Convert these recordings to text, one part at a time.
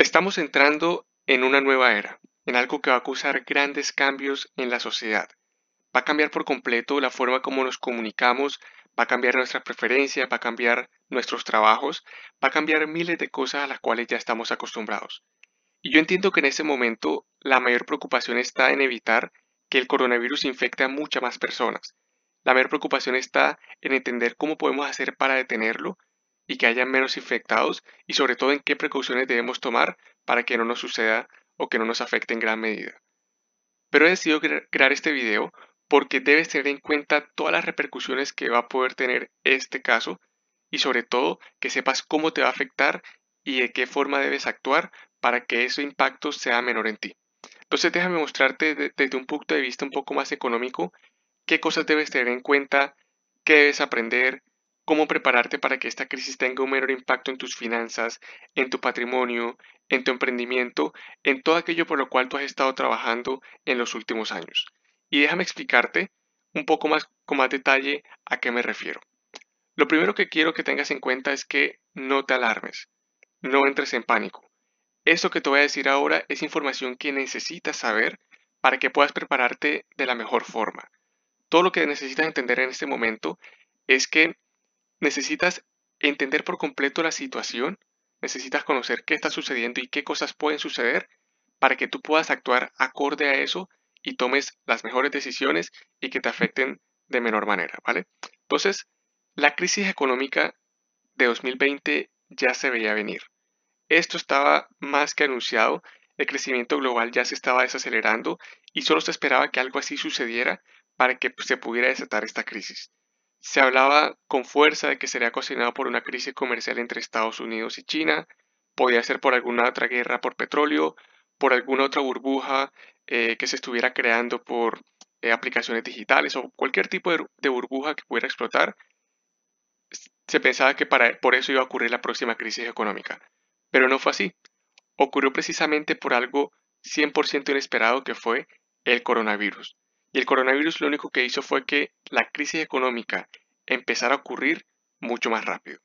Estamos entrando en una nueva era, en algo que va a causar grandes cambios en la sociedad. Va a cambiar por completo la forma como nos comunicamos, va a cambiar nuestras preferencias, va a cambiar nuestros trabajos, va a cambiar miles de cosas a las cuales ya estamos acostumbrados. Y yo entiendo que en ese momento la mayor preocupación está en evitar que el coronavirus infecte a muchas más personas. La mayor preocupación está en entender cómo podemos hacer para detenerlo y que haya menos infectados y sobre todo en qué precauciones debemos tomar para que no nos suceda o que no nos afecte en gran medida. Pero he decidido crear este video porque debes tener en cuenta todas las repercusiones que va a poder tener este caso y sobre todo que sepas cómo te va a afectar y de qué forma debes actuar para que ese impacto sea menor en ti. Entonces déjame mostrarte desde un punto de vista un poco más económico qué cosas debes tener en cuenta, qué debes aprender, cómo prepararte para que esta crisis tenga un menor impacto en tus finanzas, en tu patrimonio, en tu emprendimiento, en todo aquello por lo cual tú has estado trabajando en los últimos años. Y déjame explicarte un poco más con más detalle a qué me refiero. Lo primero que quiero que tengas en cuenta es que no te alarmes, no entres en pánico. Esto que te voy a decir ahora es información que necesitas saber para que puedas prepararte de la mejor forma. Todo lo que necesitas entender en este momento es que necesitas entender por completo la situación, necesitas conocer qué está sucediendo y qué cosas pueden suceder para que tú puedas actuar acorde a eso y tomes las mejores decisiones y que te afecten de menor manera, ¿vale? Entonces, la crisis económica de 2020 ya se veía venir. Esto estaba más que anunciado, el crecimiento global ya se estaba desacelerando y solo se esperaba que algo así sucediera para que se pudiera desatar esta crisis. Se hablaba con fuerza de que sería cocinado por una crisis comercial entre Estados Unidos y China, podía ser por alguna otra guerra por petróleo, por alguna otra burbuja eh, que se estuviera creando por eh, aplicaciones digitales o cualquier tipo de, burbuja que pudiera explotar. Se pensaba que para, por eso iba a ocurrir la próxima crisis económica. Pero no fue así. Ocurrió precisamente por algo 100% inesperado que fue el coronavirus. Y el coronavirus lo único que hizo fue que la crisis económica empezara a ocurrir mucho más rápido.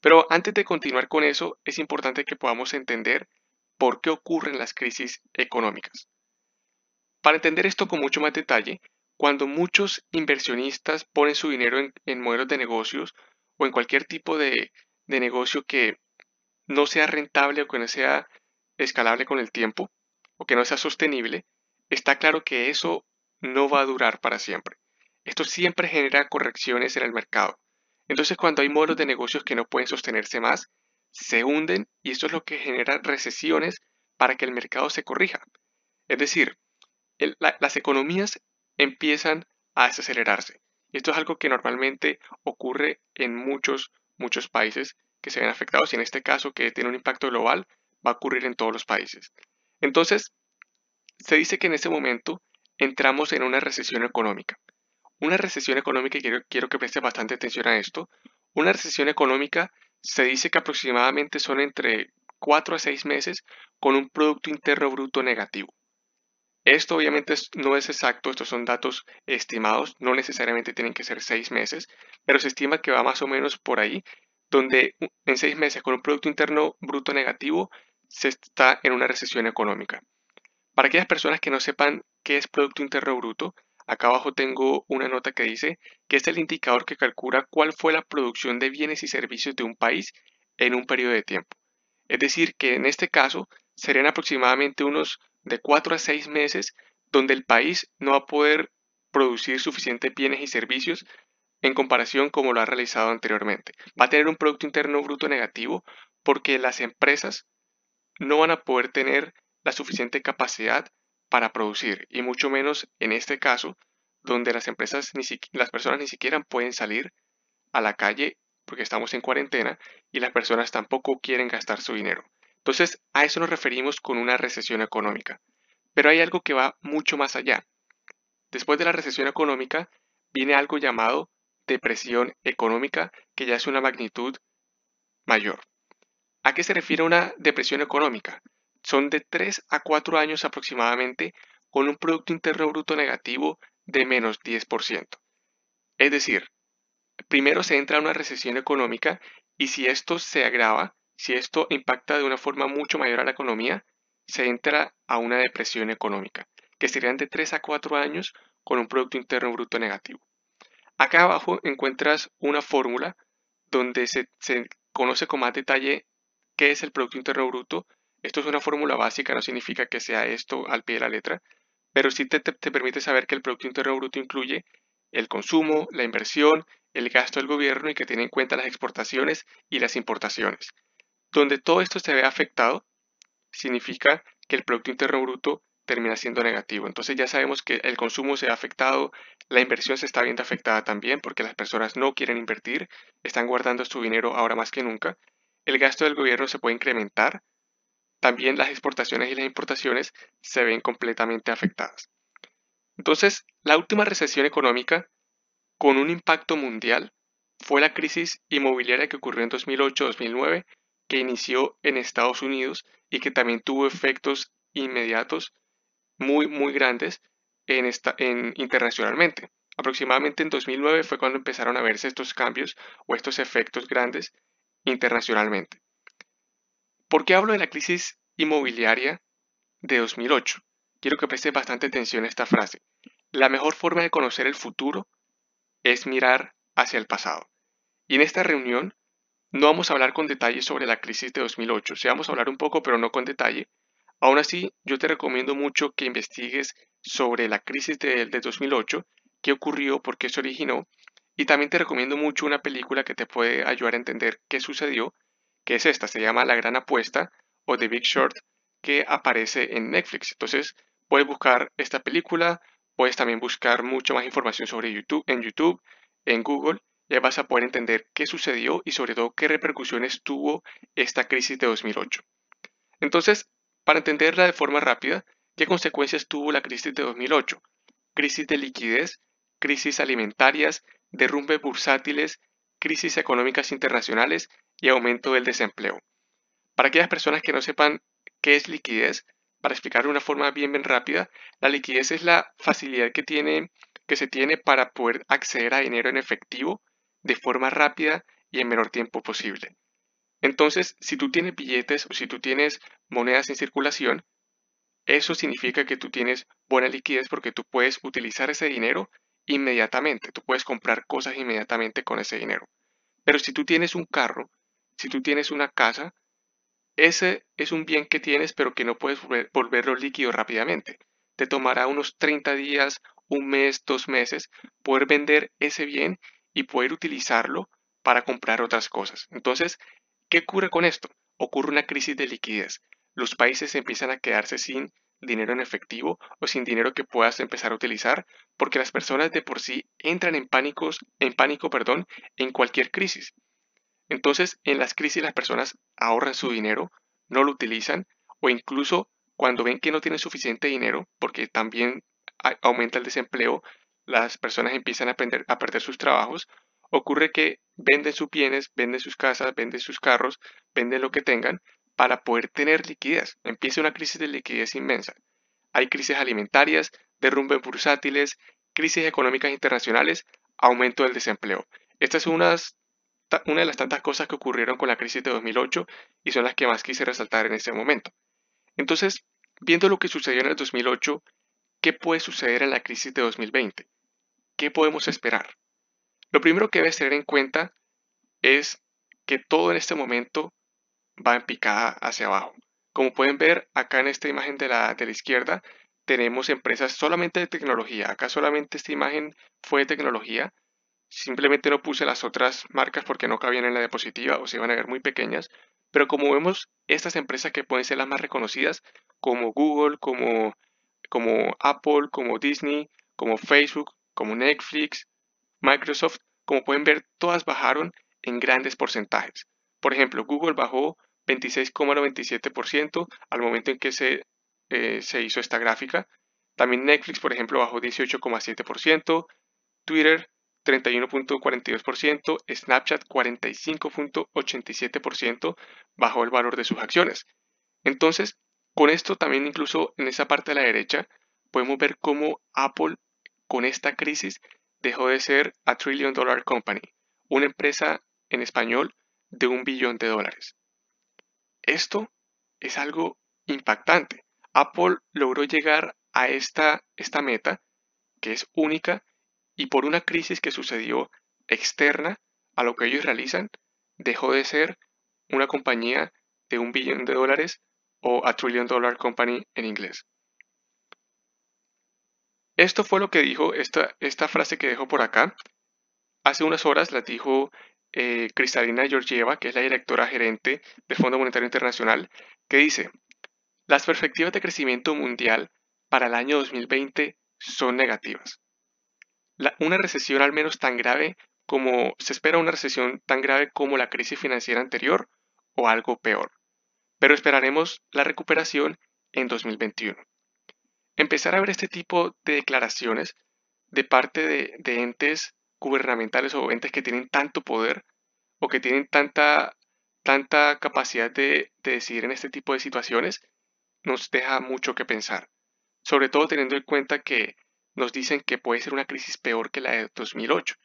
Pero antes de continuar con eso, es importante que podamos entender por qué ocurren las crisis económicas. Para entender esto con mucho más detalle, cuando muchos inversionistas ponen su dinero en, modelos de negocios o en cualquier tipo de, de negocio que no sea rentable o que no sea escalable con el tiempo o que no sea sostenible, está claro que eso no va a durar para siempre. Esto siempre genera correcciones en el mercado. Entonces cuando hay modelos de negocios que no pueden sostenerse más, se hunden y esto es lo que genera recesiones para que el mercado se corrija. Es decir, las economías empiezan a desacelerarse. Esto es algo que normalmente ocurre en muchos, muchos países que se ven afectados y en este caso que tiene un impacto global va a ocurrir en todos los países. Entonces, se dice que en ese momento entramos en una recesión económica. Una recesión económica, y quiero, quiero que preste bastante atención a esto, una recesión económica se dice que aproximadamente son entre 4 a 6 meses con un Producto Interno Bruto negativo. Esto obviamente no es exacto, estos son datos estimados, no necesariamente tienen que ser 6 meses, pero se estima que va más o menos por ahí, donde en 6 meses con un Producto Interno Bruto negativo se está en una recesión económica. Para aquellas personas que no sepan qué es Producto Interno Bruto, acá abajo tengo una nota que dice que es el indicador que calcula cuál fue la producción de bienes y servicios de un país en un periodo de tiempo. Es decir, que en este caso serían aproximadamente unos de 4 a 6 meses donde el país no va a poder producir suficientes bienes y servicios en comparación como lo ha realizado anteriormente. Va a tener un Producto Interno Bruto negativo porque las empresas no van a poder tener la suficiente capacidad para producir y mucho menos en este caso donde las empresas ni las personas ni siquiera pueden salir a la calle porque estamos en cuarentena y las personas tampoco quieren gastar su dinero. Entonces, a eso nos referimos con una recesión económica. Pero hay algo que va mucho más allá. Después de la recesión económica viene algo llamado depresión económica, que ya es una magnitud mayor. ¿A qué se refiere una depresión económica? Son de 3 a 4 años aproximadamente con un Producto Interno Bruto negativo de menos 10%. Es decir, primero se entra una recesión económica y si esto se agrava, si esto impacta de una forma mucho mayor a la economía, se entra a una depresión económica, que serían de 3 a 4 años con un Producto Interno Bruto negativo. Acá abajo encuentras una fórmula donde se, conoce con más detalle qué es el Producto Interno Bruto. Esto es una fórmula básica, no significa que sea esto al pie de la letra, pero sí te, te permite saber que el Producto Interno Bruto incluye el consumo, la inversión, el gasto del gobierno y que tiene en cuenta las exportaciones y las importaciones. Donde todo esto se ve afectado, significa que el Producto Interno Bruto termina siendo negativo. Entonces ya sabemos que el consumo se ha afectado, la inversión se está viendo afectada también porque las personas no quieren invertir, están guardando su dinero ahora más que nunca. El gasto del gobierno se puede incrementar. También las exportaciones y las importaciones se ven completamente afectadas. Entonces, la última recesión económica con un impacto mundial fue la crisis inmobiliaria que ocurrió en 2008-2009, que inició en Estados Unidos y que también tuvo efectos inmediatos muy, muy grandes en internacionalmente. Aproximadamente en 2009 fue cuando empezaron a verse estos cambios o estos efectos grandes internacionalmente. ¿Por qué hablo de la crisis inmobiliaria de 2008? Quiero que preste bastante atención a esta frase. La mejor forma de conocer el futuro es mirar hacia el pasado. Y en esta reunión no vamos a hablar con detalle sobre la crisis de 2008, o vamos a hablar un poco, pero no con detalle, Aún así, yo te recomiendo mucho que investigues sobre la crisis de, 2008, qué ocurrió, por qué se originó, y también te recomiendo mucho una película que te puede ayudar a entender qué sucedió, que es esta, se llama La Gran Apuesta o The Big Short, que aparece en Netflix. Entonces, puedes buscar esta película, puedes también buscar mucho más información sobre YouTube en YouTube, en Google, ya vas a poder entender qué sucedió y sobre todo qué repercusiones tuvo esta crisis de 2008. Entonces, para entenderla de forma rápida, ¿qué consecuencias tuvo la crisis de 2008? Crisis de liquidez, crisis alimentarias, derrumbes bursátiles, crisis económicas internacionales y aumento del desempleo. Para aquellas personas que no sepan qué es liquidez, para explicar de una forma bien bien rápida, la liquidez es la facilidad que, tiene, que se tiene para poder acceder a dinero en efectivo de forma rápida y en menor tiempo posible. Entonces, si tú tienes billetes o si tú tienes monedas en circulación, eso significa que tú tienes buena liquidez porque tú puedes utilizar ese dinero inmediatamente, tú puedes comprar cosas inmediatamente con ese dinero. Pero si tú tienes un carro, si tú tienes una casa, ese es un bien que tienes pero que no puedes volverlo líquido rápidamente. Te tomará unos 30 días, un mes, dos meses poder vender ese bien y poder utilizarlo para comprar otras cosas. Entonces, ¿Qué ocurre con esto? Ocurre una crisis de liquidez. Los países empiezan a quedarse sin dinero en efectivo o sin dinero que puedas empezar a utilizar porque las personas de por sí entran en, pánicos, en pánico perdón, en cualquier crisis. Entonces, en las crisis las personas ahorran su dinero, no lo utilizan o incluso cuando ven que no tienen suficiente dinero, porque también aumenta el desempleo, las personas empiezan a, perder sus trabajos ocurre que venden sus bienes, venden sus casas, venden sus carros, venden lo que tengan para poder tener liquidez. Empieza una crisis de liquidez inmensa. Hay crisis alimentarias, derrumbes bursátiles, crisis económicas internacionales, aumento del desempleo. Esta es una de las tantas cosas que ocurrieron con la crisis de 2008 y son las que más quise resaltar en ese momento. Entonces, viendo lo que sucedió en el 2008, ¿qué puede suceder en la crisis de 2020? ¿Qué podemos esperar? Lo primero que debes tener en cuenta es que todo en este momento va en picada hacia abajo. Como pueden ver acá en esta imagen de la, de la izquierda, tenemos empresas solamente de tecnología. Acá solamente esta imagen fue de tecnología. Simplemente no puse las otras marcas porque no cabían en la diapositiva o se iban a ver muy pequeñas. Pero como vemos, estas empresas que pueden ser las más reconocidas, como Google, como, como Apple, como Disney, como Facebook, como Netflix, Microsoft, como pueden ver, todas bajaron en grandes porcentajes. Por ejemplo, Google bajó 26,97% al momento en que se, eh, se hizo esta gráfica. También Netflix, por ejemplo, bajó 18,7%, Twitter 31.42%, Snapchat 45.87% bajó el valor de sus acciones. Entonces, con esto también incluso en esa parte de la derecha podemos ver cómo Apple con esta crisis dejó de ser a Trillion Dollar Company, una empresa en español de un billón de dólares. Esto es algo impactante. Apple logró llegar a esta, esta meta, que es única, y por una crisis que sucedió externa a lo que ellos realizan, dejó de ser una compañía de un billón de dólares o a trillion dollar company en inglés. Esto fue lo que dijo esta, esta frase que dejó por acá. Hace unas horas la dijo eh, Cristalina Georgieva, que es la directora gerente del Fondo Monetario Internacional, que dice, las perspectivas de crecimiento mundial para el año 2020 son negativas. Una recesión al menos tan grave como se espera una recesión tan grave como la crisis financiera anterior o algo peor. Pero esperaremos la recuperación en 2021. Empezar a ver este tipo de declaraciones de parte de, entes gubernamentales o entes que tienen tanto poder o que tienen tanta, tanta capacidad de, de decidir en este tipo de situaciones nos deja mucho que pensar. Sobre todo teniendo en cuenta que nos dicen que puede ser una crisis peor que la de 2008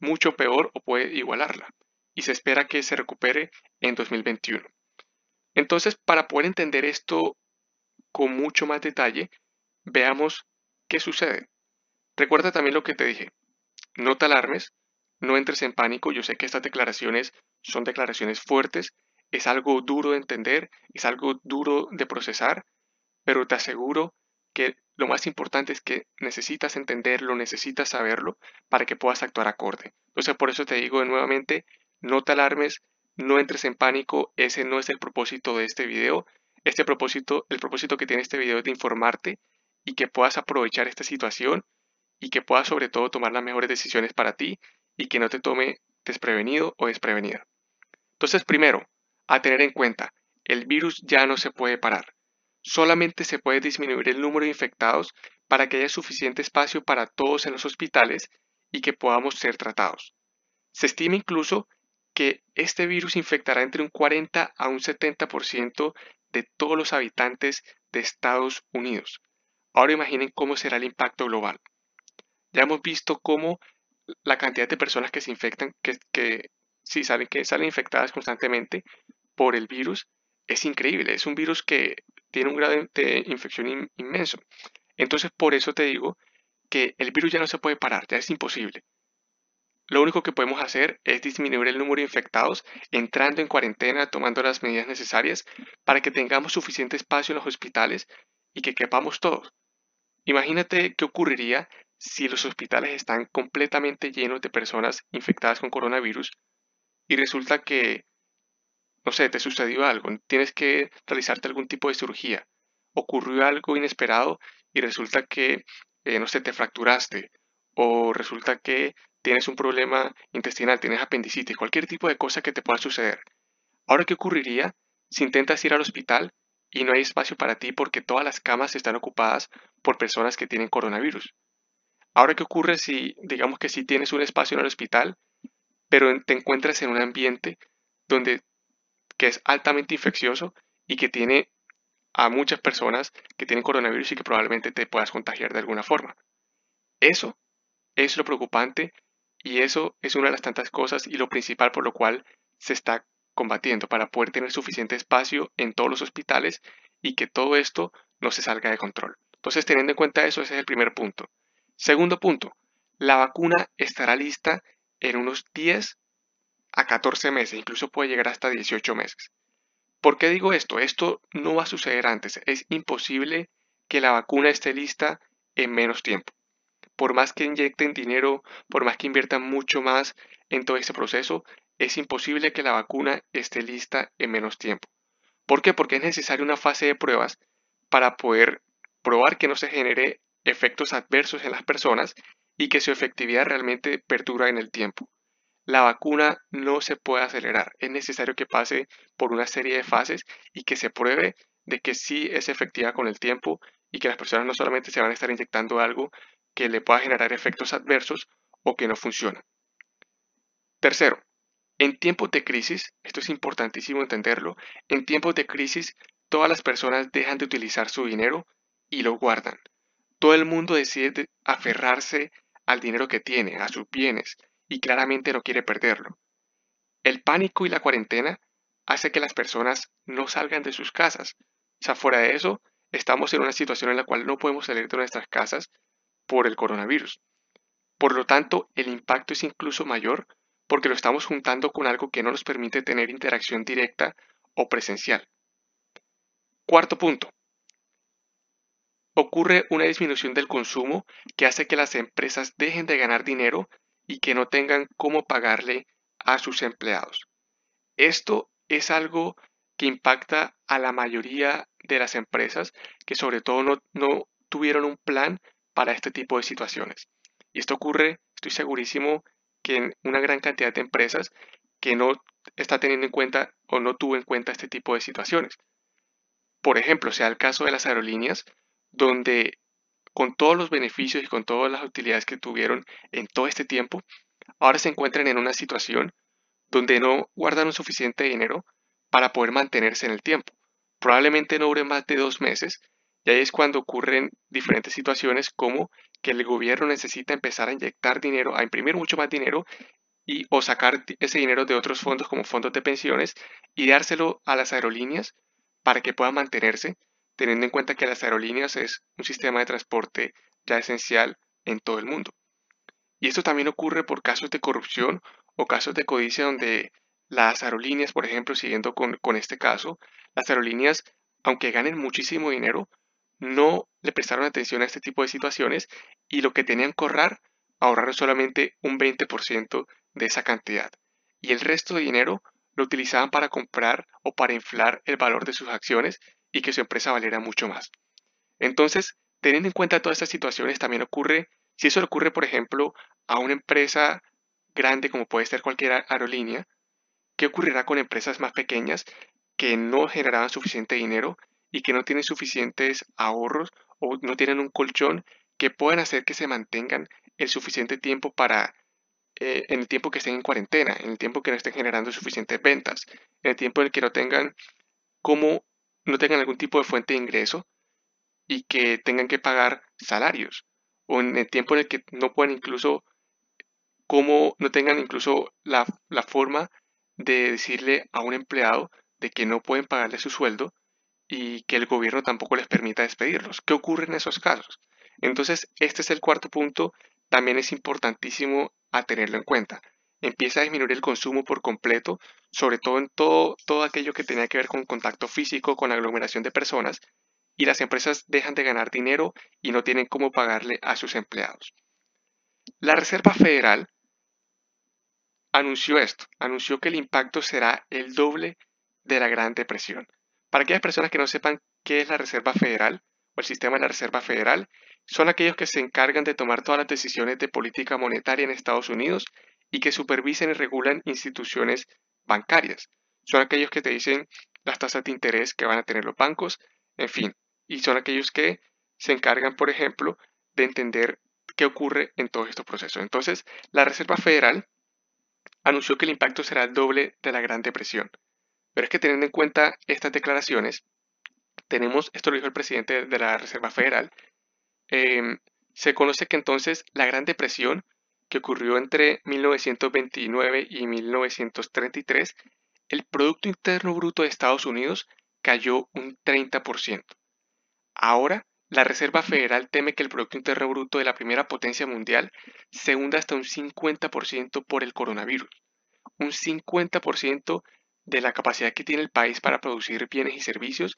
mucho peor o puede igualarla, y se espera que se recupere en 2021. Entonces, para poder entender esto con mucho más detalle, veamos qué sucede. Recuerda también lo que te dije. No te alarmes, no entres en pánico. Yo sé que estas declaraciones son declaraciones fuertes, es algo duro de entender, es algo duro de procesar, pero te aseguro que lo más importante es que necesitas entenderlo, necesitas saberlo para que puedas actuar acorde. Entonces por eso te digo nuevamente, no te alarmes, no entres en pánico, ese no es el propósito de este video. Este propósito, el propósito que tiene este video es de informarte y que puedas aprovechar esta situación y que puedas sobre todo tomar las mejores decisiones para ti y que no te tome desprevenido o desprevenida. Entonces primero, a tener en cuenta, el virus ya no se puede parar solamente se puede disminuir el número de infectados para que haya suficiente espacio para todos en los hospitales y que podamos ser tratados. Se estima incluso que este virus infectará entre un 40 a un 70% de todos los habitantes de Estados Unidos. Ahora imaginen cómo será el impacto global. Ya hemos visto cómo la cantidad de personas que se infectan, que, que sí saben que salen infectadas constantemente por el virus, es increíble. Es un virus que tiene un grado de infección inmenso. Entonces, por eso te digo que el virus ya no se puede parar, ya es imposible. Lo único que podemos hacer es disminuir el número de infectados entrando en cuarentena, tomando las medidas necesarias para que tengamos suficiente espacio en los hospitales y que quepamos todos. Imagínate qué ocurriría si los hospitales están completamente llenos de personas infectadas con coronavirus y resulta que no sé, te sucedió algo, tienes que realizarte algún tipo de cirugía, ocurrió algo inesperado y resulta que, eh, no sé, te fracturaste o resulta que tienes un problema intestinal, tienes apendicitis, cualquier tipo de cosa que te pueda suceder. Ahora, ¿qué ocurriría si intentas ir al hospital y no hay espacio para ti porque todas las camas están ocupadas por personas que tienen coronavirus? Ahora, ¿qué ocurre si, digamos que si tienes un espacio en el hospital, pero te encuentras en un ambiente donde que es altamente infeccioso y que tiene a muchas personas que tienen coronavirus y que probablemente te puedas contagiar de alguna forma. Eso es lo preocupante y eso es una de las tantas cosas y lo principal por lo cual se está combatiendo para poder tener suficiente espacio en todos los hospitales y que todo esto no se salga de control. Entonces, teniendo en cuenta eso, ese es el primer punto. Segundo punto, la vacuna estará lista en unos 10 a 14 meses, incluso puede llegar hasta 18 meses. ¿Por qué digo esto? Esto no va a suceder antes. Es imposible que la vacuna esté lista en menos tiempo. Por más que inyecten dinero, por más que inviertan mucho más en todo este proceso, es imposible que la vacuna esté lista en menos tiempo. ¿Por qué? Porque es necesaria una fase de pruebas para poder probar que no se genere efectos adversos en las personas y que su efectividad realmente perdura en el tiempo la vacuna no se puede acelerar. Es necesario que pase por una serie de fases y que se pruebe de que sí es efectiva con el tiempo y que las personas no solamente se van a estar inyectando algo que le pueda generar efectos adversos o que no funciona. Tercero, en tiempos de crisis, esto es importantísimo entenderlo, en tiempos de crisis todas las personas dejan de utilizar su dinero y lo guardan. Todo el mundo decide aferrarse al dinero que tiene, a sus bienes, y claramente no quiere perderlo. El pánico y la cuarentena hace que las personas no salgan de sus casas. O fuera de eso, estamos en una situación en la cual no podemos salir de nuestras casas por el coronavirus. Por lo tanto, el impacto es incluso mayor porque lo estamos juntando con algo que no nos permite tener interacción directa o presencial. Cuarto punto. Ocurre una disminución del consumo que hace que las empresas dejen de ganar dinero y que no tengan cómo pagarle a sus empleados. Esto es algo que impacta a la mayoría de las empresas que sobre todo no, tuvieron un plan para este tipo de situaciones. Y esto ocurre, estoy segurísimo, que en una gran cantidad de empresas que no está teniendo en cuenta o no tuvo en cuenta este tipo de situaciones. Por ejemplo, sea el caso de las aerolíneas, donde con todos los beneficios y con todas las utilidades que tuvieron en todo este tiempo, ahora se encuentran en una situación donde no guardaron suficiente dinero para poder mantenerse en el tiempo. Probablemente no dure más de dos meses y ahí es cuando ocurren diferentes situaciones como que el gobierno necesita empezar a inyectar dinero, a imprimir mucho más dinero y o sacar ese dinero de otros fondos como fondos de pensiones y dárselo a las aerolíneas para que puedan mantenerse teniendo en cuenta que las aerolíneas es un sistema de transporte ya esencial en todo el mundo. Y esto también ocurre por casos de corrupción o casos de codicia donde las aerolíneas, por ejemplo, siguiendo con, este caso, las aerolíneas, aunque ganen muchísimo dinero, no le prestaron atención a este tipo de situaciones y lo que tenían que ahorrar, ahorraron solamente un 20% de esa cantidad. Y el resto de dinero lo utilizaban para comprar o para inflar el valor de sus acciones y que su empresa valiera mucho más. Entonces, teniendo en cuenta todas estas situaciones, también ocurre, si eso le ocurre, por ejemplo, a una empresa grande como puede ser cualquier aerolínea, ¿qué ocurrirá con empresas más pequeñas que no generaban suficiente dinero y que no tienen suficientes ahorros o no tienen un colchón que puedan hacer que se mantengan el suficiente tiempo para, eh, en el tiempo que estén en cuarentena, en el tiempo que no estén generando suficientes ventas, en el tiempo en el que no tengan cómo no tengan algún tipo de fuente de ingreso y que tengan que pagar salarios o en el tiempo en el que no puedan incluso como no tengan incluso la, la forma de decirle a un empleado de que no pueden pagarle su sueldo y que el gobierno tampoco les permita despedirlos. ¿Qué ocurre en esos casos? Entonces, este es el cuarto punto, también es importantísimo a tenerlo en cuenta empieza a disminuir el consumo por completo, sobre todo en todo, todo aquello que tenía que ver con contacto físico, con aglomeración de personas, y las empresas dejan de ganar dinero y no tienen cómo pagarle a sus empleados. La Reserva Federal anunció esto, anunció que el impacto será el doble de la Gran Depresión. Para aquellas personas que no sepan qué es la Reserva Federal o el sistema de la Reserva Federal, son aquellos que se encargan de tomar todas las decisiones de política monetaria en Estados Unidos y que supervisen y regulan instituciones bancarias. Son aquellos que te dicen las tasas de interés que van a tener los bancos, en fin, y son aquellos que se encargan, por ejemplo, de entender qué ocurre en todos estos procesos. Entonces, la Reserva Federal anunció que el impacto será el doble de la Gran Depresión. Pero es que teniendo en cuenta estas declaraciones, tenemos, esto lo dijo el presidente de la Reserva Federal, em, se conoce que entonces la Gran Depresión que ocurrió entre 1929 y 1933, el Producto Interno Bruto de Estados Unidos cayó un 30%. Ahora, la Reserva Federal teme que el Producto Interno Bruto de la primera potencia mundial se hunda hasta un 50% por el coronavirus. Un 50% de la capacidad que tiene el país para producir bienes y servicios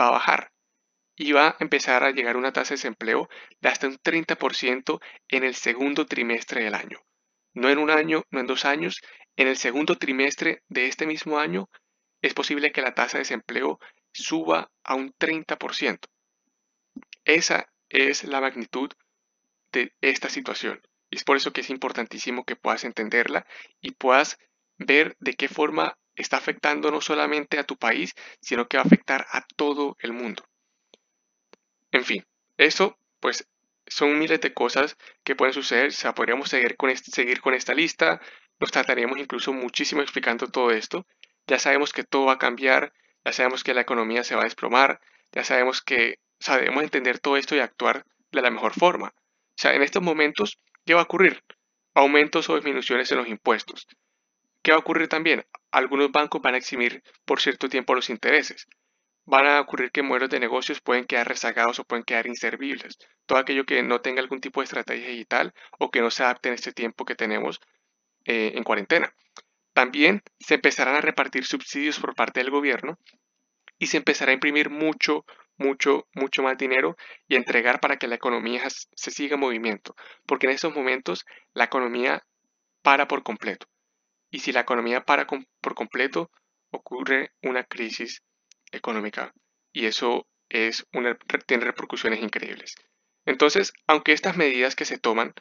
va a bajar y va a empezar a llegar una tasa de desempleo de hasta un 30% en el segundo trimestre del año. No en un año, no en dos años, en el segundo trimestre de este mismo año es posible que la tasa de desempleo suba a un 30%. Esa es la magnitud de esta situación. Y es por eso que es importantísimo que puedas entenderla y puedas ver de qué forma está afectando no solamente a tu país, sino que va a afectar a todo el mundo. En fin, eso pues son miles de cosas que pueden suceder. O sea, podríamos seguir con, esta lista. Nos trataríamos incluso muchísimo explicando todo esto. Ya sabemos que todo va a cambiar. Ya sabemos que la economía se va a desplomar. Ya sabemos que sabemos entender todo esto y actuar de la mejor forma. O sea, en estos momentos, ¿qué va a ocurrir? Aumentos o disminuciones en los impuestos. ¿Qué va a ocurrir también? Algunos bancos van a eximir por cierto tiempo los intereses. Van a ocurrir que modelos de negocios pueden quedar rezagados o pueden quedar inservibles. Todo aquello que no tenga algún tipo de estrategia digital o que no se adapte en este tiempo que tenemos eh, en cuarentena. También se empezarán a repartir subsidios por parte del gobierno y se empezará a imprimir mucho, mucho, mucho más dinero y entregar para que la economía se siga en movimiento. Porque en estos momentos la economía para por completo. Y si la economía para por completo, ocurre una crisis económica. Y eso es una, tiene repercusiones increíbles. Entonces, aunque estas medidas que se toman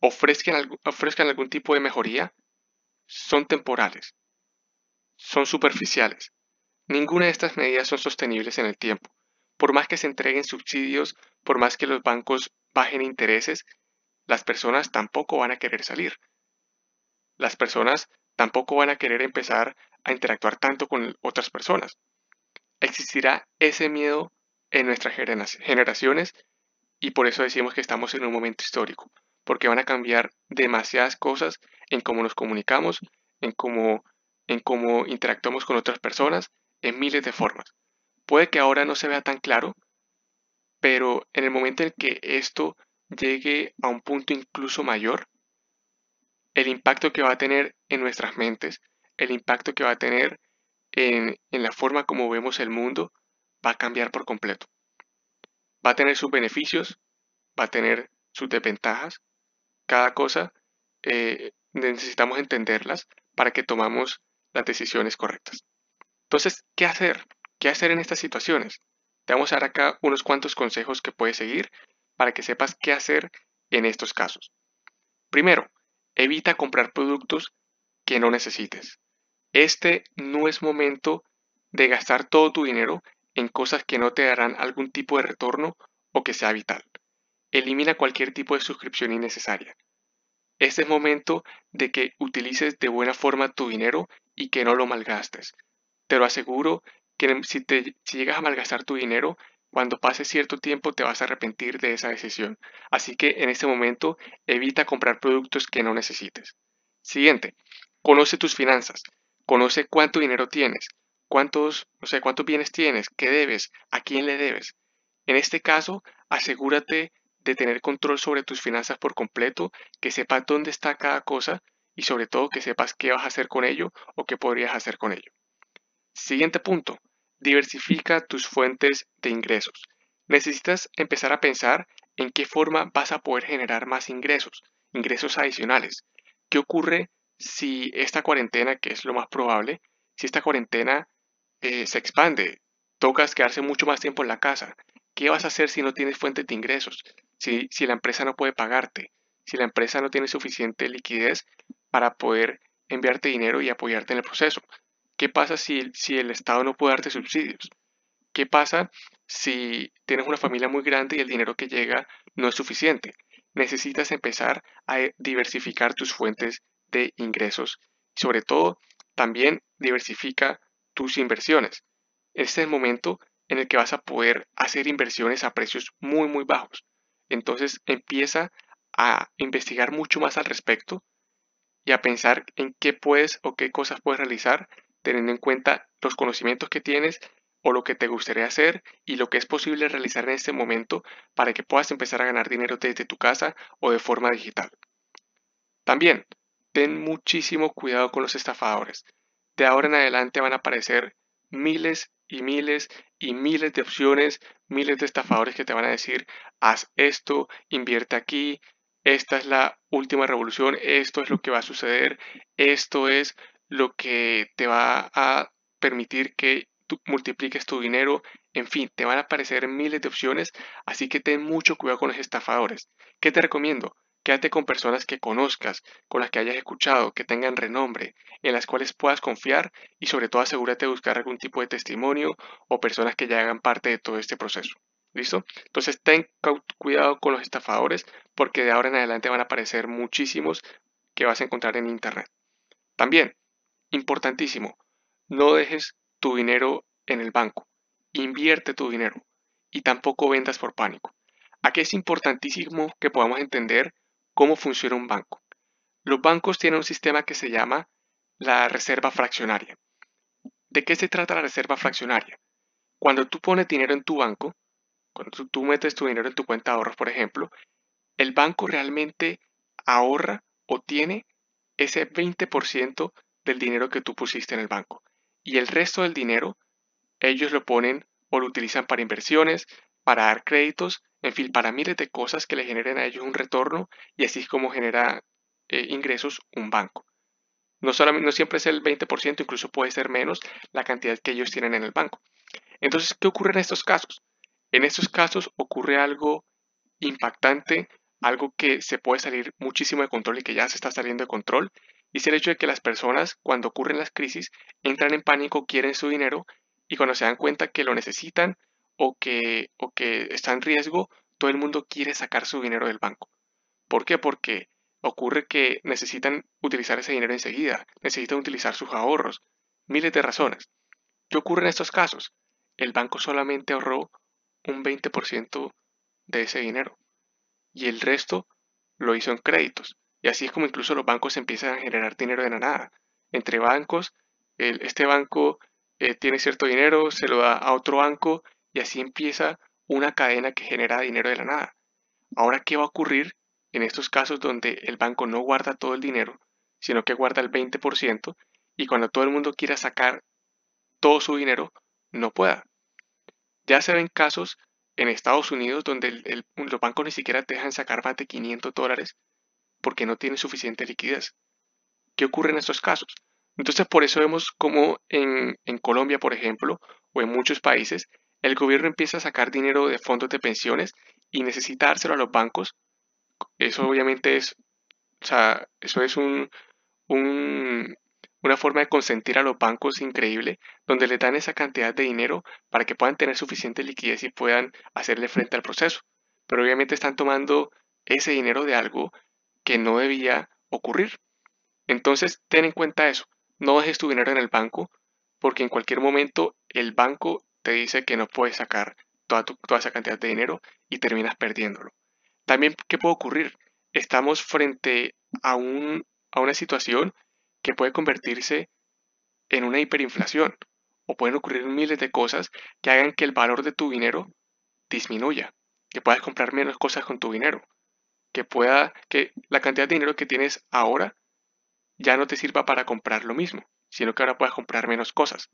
ofrezcan, ofrezcan algún tipo de mejoría, son temporales, son superficiales. Ninguna de estas medidas son sostenibles en el tiempo. Por más que se entreguen subsidios, por más que los bancos bajen intereses, las personas tampoco van a querer salir. Las personas tampoco van a querer empezar a interactuar tanto con otras personas. Existirá ese miedo en nuestras generaciones y por eso decimos que estamos en un momento histórico, porque van a cambiar demasiadas cosas en cómo nos comunicamos, en cómo, en cómo interactuamos con otras personas, en miles de formas. Puede que ahora no se vea tan claro, pero en el momento en que esto llegue a un punto incluso mayor, el impacto que va a tener en nuestras mentes, el impacto que va a tener en, la forma como vemos el mundo, va a cambiar por completo. Va a tener sus beneficios, va a tener sus desventajas. Cada cosa eh, necesitamos entenderlas para que tomamos las decisiones correctas. Entonces, ¿qué hacer? ¿Qué hacer en estas situaciones? Te vamos a dar acá unos cuantos consejos que puedes seguir para que sepas qué hacer en estos casos. Primero, evita comprar productos que no necesites. Este no es momento de gastar todo tu dinero en cosas que no te darán algún tipo de retorno o que sea vital. Elimina cualquier tipo de suscripción innecesaria. Este es momento de que utilices de buena forma tu dinero y que no lo malgastes. Te lo aseguro que si, te, llegas a malgastar tu dinero, cuando pase cierto tiempo te vas a arrepentir de esa decisión. Así que en este momento evita comprar productos que no necesites. Siguiente, conoce tus finanzas. Conoce cuánto dinero tienes, cuántos, o sea, cuántos bienes tienes, qué debes, a quién le debes. En este caso, asegúrate de tener control sobre tus finanzas por completo, que sepas dónde está cada cosa y sobre todo que sepas qué vas a hacer con ello o qué podrías hacer con ello. Siguiente punto, diversifica tus fuentes de ingresos. Necesitas empezar a pensar en qué forma vas a poder generar más ingresos, ingresos adicionales. ¿Qué ocurre si esta cuarentena, que es lo más probable, si esta cuarentena eh, se expande, tocas quedarse mucho más tiempo en la casa. ¿Qué vas a hacer si no tienes fuentes de ingresos? Si, la empresa no puede pagarte, si la empresa no tiene suficiente liquidez para poder enviarte dinero y apoyarte en el proceso. ¿Qué pasa si, si el Estado no puede darte subsidios? ¿Qué pasa si tienes una familia muy grande y el dinero que llega no es suficiente? Necesitas empezar a diversificar tus fuentes de ingresos. Sobre todo, también diversifica tus inversiones. Este es el momento en el que vas a poder hacer inversiones a precios muy, muy bajos. Entonces empieza a investigar mucho más al respecto y a pensar en qué puedes o qué cosas puedes realizar teniendo en cuenta los conocimientos que tienes o lo que te gustaría hacer y lo que es posible realizar en este momento para que puedas empezar a ganar dinero desde tu casa o de forma digital. También, ten muchísimo cuidado con los estafadores de ahora en adelante van a aparecer miles y miles y miles de opciones, miles de estafadores que te van a decir, haz esto, invierte aquí, esta es la última revolución, esto es lo que va a suceder, esto es lo que te va a permitir que tú multipliques tu dinero, en fin, te van a aparecer miles de opciones, así que ten mucho cuidado con los estafadores. ¿Qué te recomiendo? Quédate con personas que conozcas, con las que hayas escuchado, que tengan renombre, en las cuales puedas confiar y sobre todo asegúrate de buscar algún tipo de testimonio o personas que ya hagan parte de todo este proceso. ¿Listo? Entonces ten cuidado con los estafadores porque de ahora en adelante van a aparecer muchísimos que vas a encontrar en Internet. También, importantísimo, no dejes tu dinero en el banco. Invierte tu dinero y tampoco vendas por pánico. Aquí es importantísimo que podamos entender cómo funciona un banco. Los bancos tienen un sistema que se llama la reserva fraccionaria. ¿De qué se trata la reserva fraccionaria? Cuando tú pones dinero en tu banco, cuando tú, metes tu dinero en tu cuenta de ahorros, por ejemplo, el banco realmente ahorra o tiene ese 20% del dinero que tú pusiste en el banco. Y el resto del dinero, ellos lo ponen o lo utilizan para inversiones, para dar créditos, en fin, para miles de cosas que le generen a ellos un retorno y así como genera eh, ingresos un banco. No, no siempre es el 20%, incluso puede ser menos la cantidad que ellos tienen en el banco. Entonces, ¿qué ocurre en estos casos? En estos casos ocurre algo impactante, algo que se puede salir muchísimo de control y que ya se está saliendo de control, y es el hecho de que las personas, cuando ocurren las crisis, entran en pánico, quieren su dinero, y cuando se dan cuenta que lo necesitan o que, o que está en riesgo, todo el mundo quiere sacar su dinero del banco. ¿Por qué? Porque ocurre que necesitan utilizar ese dinero enseguida, necesitan utilizar sus ahorros, miles de razones. ¿Qué ocurre en estos casos? El banco solamente ahorró un 20% de ese dinero y el resto lo hizo en créditos. Y así es como incluso los bancos empiezan a generar dinero de la nada. Entre bancos, este banco eh, tiene cierto dinero, se lo da a otro banco y así empieza una cadena que genera dinero de la nada. Ahora, ¿qué va a ocurrir en estos casos donde el banco no guarda todo el dinero, sino que guarda el 20% y cuando todo el mundo quiera sacar todo su dinero, no pueda? Ya se ven casos en Estados Unidos donde los bancos ni siquiera dejan sacar más de 500 dólares porque no tienen suficiente liquidez. ¿Qué ocurre en estos casos? Entonces por eso vemos como en, en Colombia, por ejemplo, o en muchos países, el gobierno empieza a sacar dinero de fondos de pensiones y necesita dárselo a los bancos. Eso obviamente es, o sea, eso es un, una forma de consentir a los bancos increíble, donde le dan esa cantidad de dinero para que puedan tener suficiente liquidez y puedan hacerle frente al proceso. Pero obviamente están tomando ese dinero de algo que no debía ocurrir. Entonces, ten en cuenta eso. No dejes tu dinero en el banco, porque en cualquier momento el banco te dice que no puedes sacar toda, toda esa cantidad de dinero y terminas perdiéndolo. También, ¿qué puede ocurrir? Estamos frente a, a una situación que puede convertirse en una hiperinflación o pueden ocurrir miles de cosas que hagan que el valor de tu dinero disminuya, que puedas comprar menos cosas con tu dinero, que pueda que la cantidad de dinero que tienes ahora ya no te sirva para comprar lo mismo, sino que ahora puedas comprar menos cosas.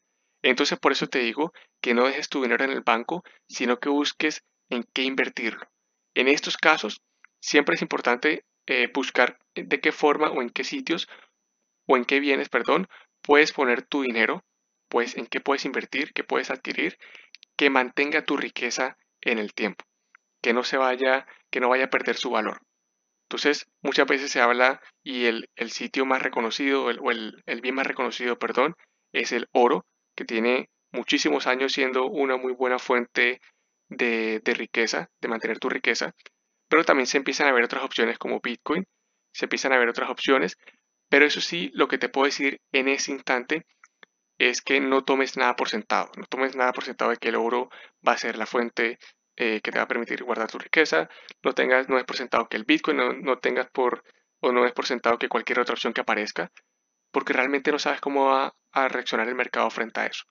Entonces por eso te digo que no dejes tu dinero en el banco, sino que busques en qué invertirlo. En estos casos, siempre es importante eh, buscar de qué forma o en qué sitios o en qué bienes, perdón, puedes poner tu dinero, pues en qué puedes invertir, qué puedes adquirir, que mantenga tu riqueza en el tiempo, que no se vaya, que no vaya a perder su valor. Entonces, muchas veces se habla y el, sitio más reconocido, o el, bien más reconocido, perdón, es el oro, que tiene muchísimos años siendo una muy buena fuente de, riqueza, de mantener tu riqueza, pero también se empiezan a ver otras opciones como Bitcoin, se empiezan a ver otras opciones, pero eso sí, lo que te puedo decir en ese instante es que no tomes nada por sentado, no tomes nada por sentado de que el oro va a ser la fuente eh, que te va a permitir guardar tu riqueza, no tengas, no es por sentado que el Bitcoin, no, no tengas por, o no es por sentado que cualquier otra opción que aparezca, porque realmente no sabes cómo va a reaccionar el mercado frente a eso.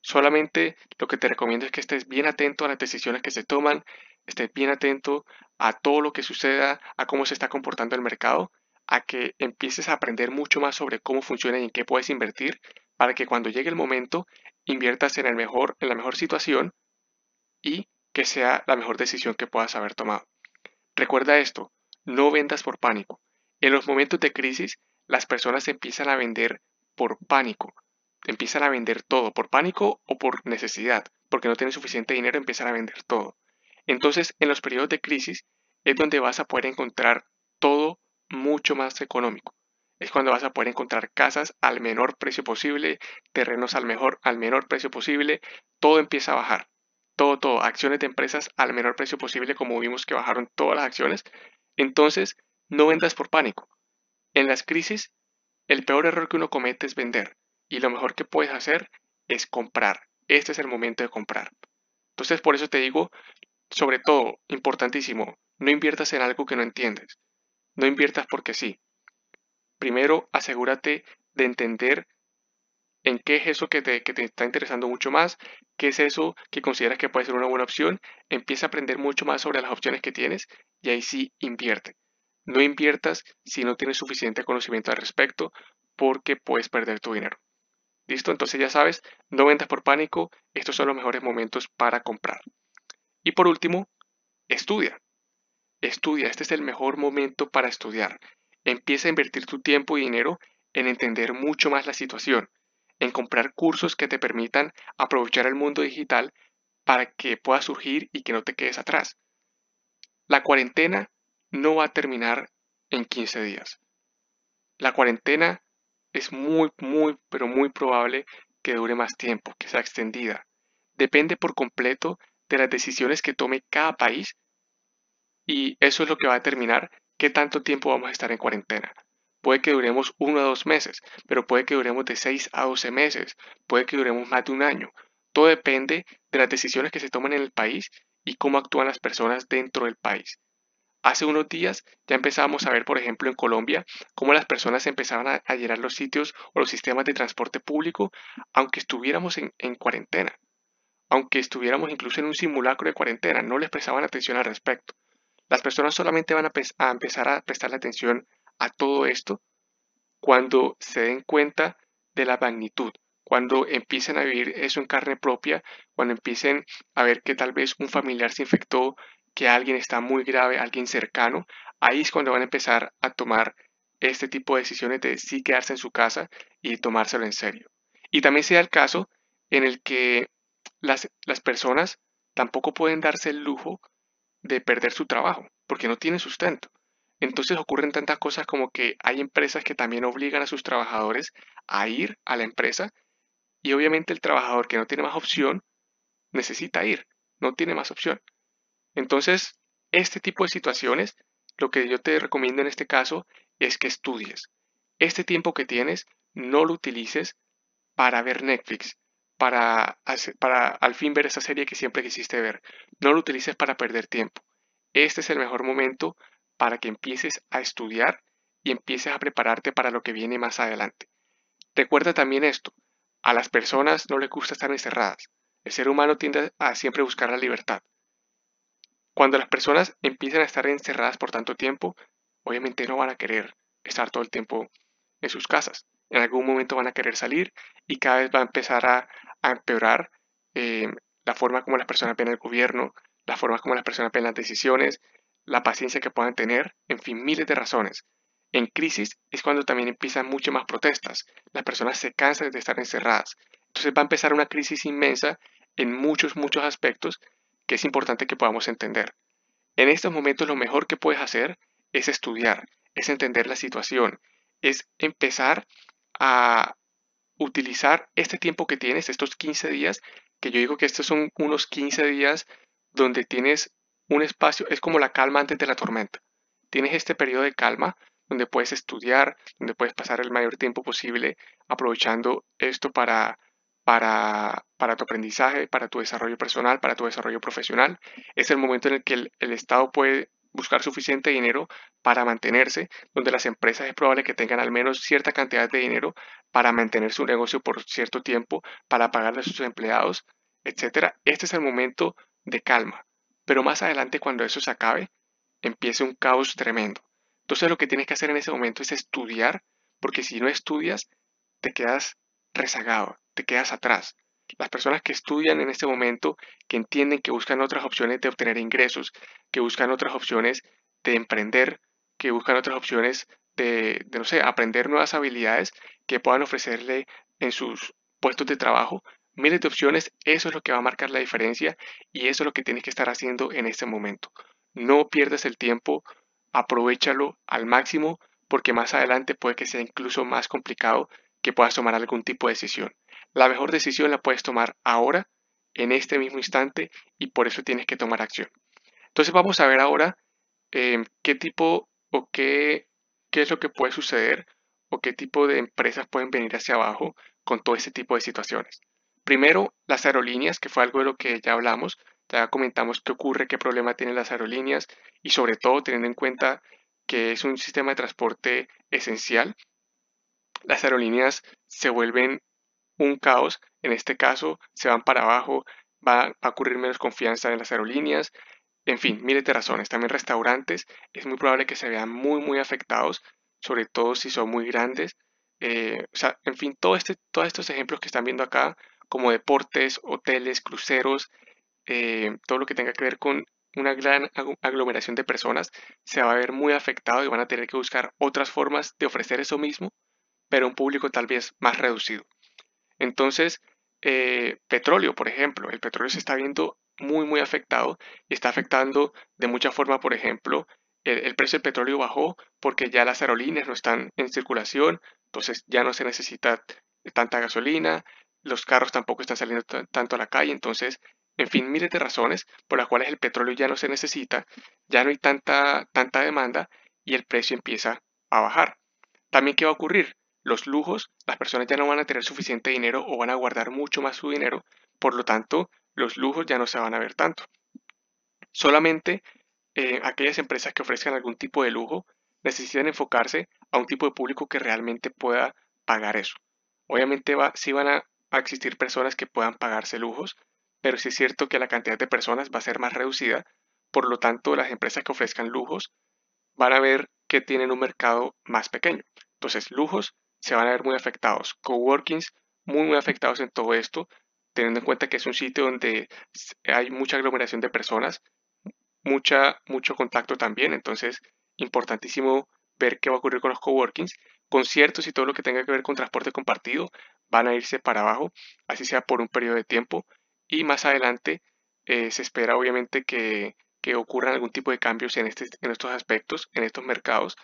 Solamente lo que te recomiendo es que estés bien atento a las decisiones que se toman, estés bien atento a todo lo que suceda, a cómo se está comportando el mercado, a que empieces a aprender mucho más sobre cómo funciona y en qué puedes invertir, para que cuando llegue el momento inviertas en, el mejor, en la mejor situación y que sea la mejor decisión que puedas haber tomado. Recuerda esto, no vendas por pánico. En los momentos de crisis las personas empiezan a vender por pánico. Empiezan a vender todo, por pánico o por necesidad, porque no tienen suficiente dinero, empiezan a vender todo. Entonces, en los periodos de crisis es donde vas a poder encontrar todo mucho más económico. Es cuando vas a poder encontrar casas al menor precio posible, terrenos al mejor, al menor precio posible, todo empieza a bajar. Todo, todo, acciones de empresas al menor precio posible, como vimos que bajaron todas las acciones. Entonces, no vendas por pánico. En las crisis, el peor error que uno comete es vender y lo mejor que puedes hacer es comprar. Este es el momento de comprar. Entonces, por eso te digo, sobre todo, importantísimo, no inviertas en algo que no entiendes. No inviertas porque sí. Primero, asegúrate de entender en qué es eso que te, que te está interesando mucho más, qué es eso que consideras que puede ser una buena opción, empieza a aprender mucho más sobre las opciones que tienes y ahí sí invierte. No inviertas si no tienes suficiente conocimiento al respecto porque puedes perder tu dinero. ¿Listo? Entonces ya sabes, no vendas por pánico, estos son los mejores momentos para comprar. Y por último, estudia. Estudia, este es el mejor momento para estudiar. Empieza a invertir tu tiempo y dinero en entender mucho más la situación, en comprar cursos que te permitan aprovechar el mundo digital para que puedas surgir y que no te quedes atrás. La cuarentena no va a terminar en 15 días. La cuarentena es muy, muy, pero muy probable que dure más tiempo, que sea extendida. Depende por completo de las decisiones que tome cada país y eso es lo que va a determinar qué tanto tiempo vamos a estar en cuarentena. Puede que duremos uno a dos meses, pero puede que duremos de 6 a 12 meses, puede que duremos más de un año. Todo depende de las decisiones que se toman en el país y cómo actúan las personas dentro del país. Hace unos días ya empezamos a ver, por ejemplo, en Colombia, cómo las personas empezaban a, llenar los sitios o los sistemas de transporte público, aunque estuviéramos en, cuarentena, aunque estuviéramos incluso en un simulacro de cuarentena, no les prestaban atención al respecto. Las personas solamente van a, a empezar a prestarle atención a todo esto cuando se den cuenta de la magnitud, cuando empiecen a vivir eso en carne propia, cuando empiecen a ver que tal vez un familiar se infectó que alguien está muy grave, alguien cercano, ahí es cuando van a empezar a tomar este tipo de decisiones de sí quedarse en su casa y tomárselo en serio. Y también sea el caso en el que las, las personas tampoco pueden darse el lujo de perder su trabajo, porque no tienen sustento. Entonces ocurren tantas cosas como que hay empresas que también obligan a sus trabajadores a ir a la empresa y obviamente el trabajador que no tiene más opción necesita ir, no tiene más opción. Entonces, este tipo de situaciones, lo que yo te recomiendo en este caso es que estudies. Este tiempo que tienes, no lo utilices para ver Netflix, para, al fin ver esa serie que siempre quisiste ver. No lo utilices para perder tiempo. Este es el mejor momento para que empieces a estudiar y empieces a prepararte para lo que viene más adelante. Recuerda también esto, a las personas no les gusta estar encerradas. El ser humano tiende a siempre buscar la libertad. Cuando las personas empiezan a estar encerradas por tanto tiempo, obviamente no van a querer estar todo el tiempo en sus casas. En algún momento van a querer salir y cada vez va a empezar a, empeorar eh, la forma como las personas ven el gobierno, la forma como las personas ven las decisiones, la paciencia que puedan tener, en fin, miles de razones. En crisis es cuando también empiezan mucho más protestas. Las personas se cansan de estar encerradas. Entonces va a empezar una crisis inmensa en muchos, muchos aspectos que es importante que podamos entender. En estos momentos lo mejor que puedes hacer es estudiar, es entender la situación, es empezar a utilizar este tiempo que tienes, estos 15 días, que yo digo que estos son unos 15 días donde tienes un espacio, es como la calma antes de la tormenta. Tienes este periodo de calma donde puedes estudiar, donde puedes pasar el mayor tiempo posible aprovechando esto para para, tu aprendizaje, para tu desarrollo personal, para tu desarrollo profesional. Es el momento en el que el, el Estado puede buscar suficiente dinero para mantenerse, donde las empresas es probable que tengan al menos cierta cantidad de dinero para mantener su negocio por cierto tiempo, para pagarle a sus empleados, etc. Este es el momento de calma. Pero más adelante, cuando eso se acabe, empiece un caos tremendo. Entonces lo que tienes que hacer en ese momento es estudiar, porque si no estudias, te quedas rezagado, te quedas atrás. Las personas que estudian en este momento, que entienden que buscan otras opciones de obtener ingresos, que buscan otras opciones de emprender, que buscan otras opciones de, no sé, aprender nuevas habilidades que puedan ofrecerle en sus puestos de trabajo, miles de opciones, eso es lo que va a marcar la diferencia y eso es lo que tienes que estar haciendo en este momento. No pierdas el tiempo, aprovechalo al máximo porque más adelante puede que sea incluso más complicado que puedas tomar algún tipo de decisión. La mejor decisión la puedes tomar ahora, en este mismo instante, y por eso tienes que tomar acción. Entonces vamos a ver ahora em, qué tipo o qué, qué es lo que puede suceder o qué tipo de empresas pueden venir hacia abajo con todo este tipo de situaciones. Primero, las aerolíneas, que fue algo de lo que ya hablamos, ya comentamos qué ocurre, qué problema tienen las aerolíneas y sobre todo teniendo en cuenta que es un sistema de transporte esencial las aerolíneas se vuelven un caos. En este caso, se van para abajo, va a ocurrir menos confianza en las aerolíneas. En fin, miles de razones. También restaurantes, es muy probable que se vean muy, muy afectados, sobre todo si son muy grandes. Eh, o sea, en fin, todo este, todos estos ejemplos que están viendo acá, como deportes, hoteles, cruceros, eh, todo lo que tenga que ver con una gran aglomeración de personas, se va a ver muy afectado y van a tener que buscar otras formas de ofrecer eso mismo, pero un público tal vez más reducido. Entonces, eh, petróleo, por ejemplo, el petróleo se está viendo muy, muy afectado y está afectando de mucha forma, por ejemplo, el, precio del petróleo bajó porque ya las aerolíneas no están en circulación, entonces ya no se necesita tanta gasolina, los carros tampoco están saliendo tanto a la calle, entonces, en fin, miles de razones por las cuales el petróleo ya no se necesita, ya no hay tanta, tanta demanda y el precio empieza a bajar. También, ¿qué va a ocurrir? Los lujos, las personas ya no van a tener suficiente dinero o van a guardar mucho más su dinero, por lo tanto, los lujos ya no se van a ver tanto. Solamente eh, aquellas empresas que ofrezcan algún tipo de lujo necesitan enfocarse a un tipo de público que realmente pueda pagar eso. Obviamente va, sí van a, existir personas que puedan pagarse lujos, pero sí es cierto que la cantidad de personas va a ser más reducida, por lo tanto las empresas que ofrezcan lujos van a ver que tienen un mercado más pequeño. Entonces lujos se van a ver muy afectados, coworkings muy muy afectados en todo esto, teniendo en cuenta que es un sitio donde hay mucha aglomeración de personas, mucha, mucho contacto también, entonces importantísimo ver qué va a ocurrir con los coworkings, conciertos y todo lo que tenga que ver con transporte compartido van a irse para abajo, así sea por un periodo de tiempo. Y más adelante eh, se espera obviamente que, que, ocurran algún tipo de cambios en, este, en estos aspectos, en estos mercados,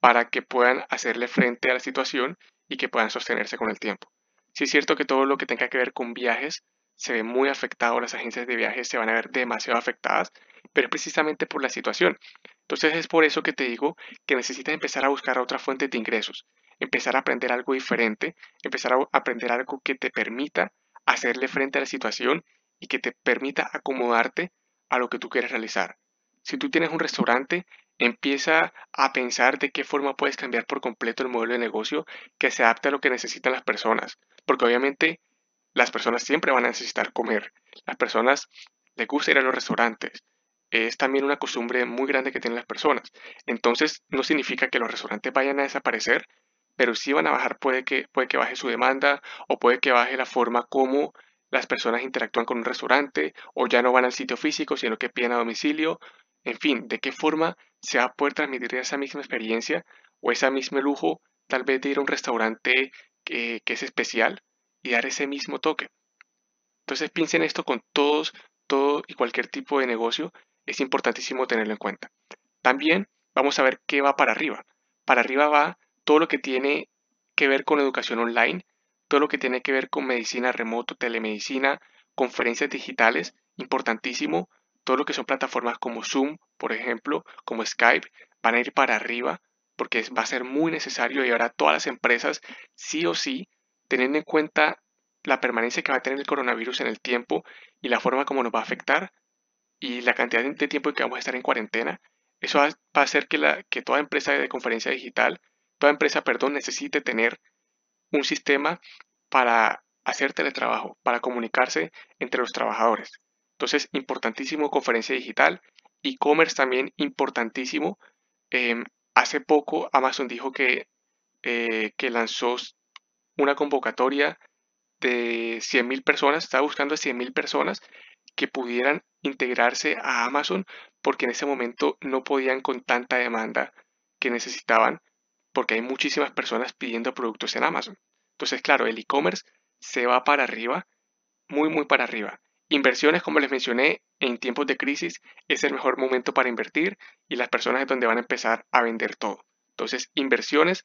para que puedan hacerle frente a la situación y que puedan sostenerse con el tiempo. Sí es cierto que todo lo que tenga que ver con viajes se ve muy afectado, las agencias de viajes se van a ver demasiado afectadas, pero es precisamente por la situación. Entonces es por eso que te digo que necesitas empezar a buscar otra fuente de ingresos, empezar a aprender algo diferente, empezar a aprender algo que te permita hacerle frente a la situación y que te permita acomodarte a lo que tú quieres realizar. Si tú tienes un restaurante, empieza a pensar de qué forma puedes cambiar por completo el modelo de negocio que se adapte a lo que necesitan las personas, porque obviamente las personas siempre van a necesitar comer. Las personas les gusta ir a los restaurantes. Es también una costumbre muy grande que tienen las personas. Entonces, no significa que los restaurantes vayan a desaparecer, pero sí van a bajar, puede que, puede que baje su demanda o puede que baje la forma como las personas interactúan con un restaurante o ya no van al sitio físico, sino que piden a domicilio. En fin, de qué forma se va a poder transmitir esa misma experiencia o ese mismo lujo, tal vez de ir a un restaurante que, que es especial y dar ese mismo toque. Entonces piensen esto con todos, todo y cualquier tipo de negocio, es importantísimo tenerlo en cuenta. También vamos a ver qué va para arriba. Para arriba va todo lo que tiene que ver con educación online, todo lo que tiene que ver con medicina remoto, telemedicina, conferencias digitales, importantísimo. Todo lo que son plataformas como Zoom, por ejemplo, como Skype, van a ir para arriba porque va a ser muy necesario y ahora todas las empresas sí o sí teniendo en cuenta la permanencia que va a tener el coronavirus en el tiempo y la forma como nos va a afectar y la cantidad de tiempo que vamos a estar en cuarentena, eso va a hacer que, que toda empresa de conferencia digital, toda empresa, perdón, necesite tener un sistema para hacer teletrabajo, para comunicarse entre los trabajadores. Entonces, importantísimo conferencia digital, e-commerce también importantísimo. Em, hace poco Amazon dijo que, eh, que lanzó una convocatoria de 100.000 personas, estaba buscando a 100.000 personas que pudieran integrarse a Amazon porque en ese momento no podían con tanta demanda que necesitaban porque hay muchísimas personas pidiendo productos en Amazon. Entonces, claro, el e-commerce se va para arriba, muy, muy para arriba. Inversiones, como les mencioné, en tiempos de crisis es el mejor momento para invertir y las personas es donde van a empezar a vender todo. Entonces, inversiones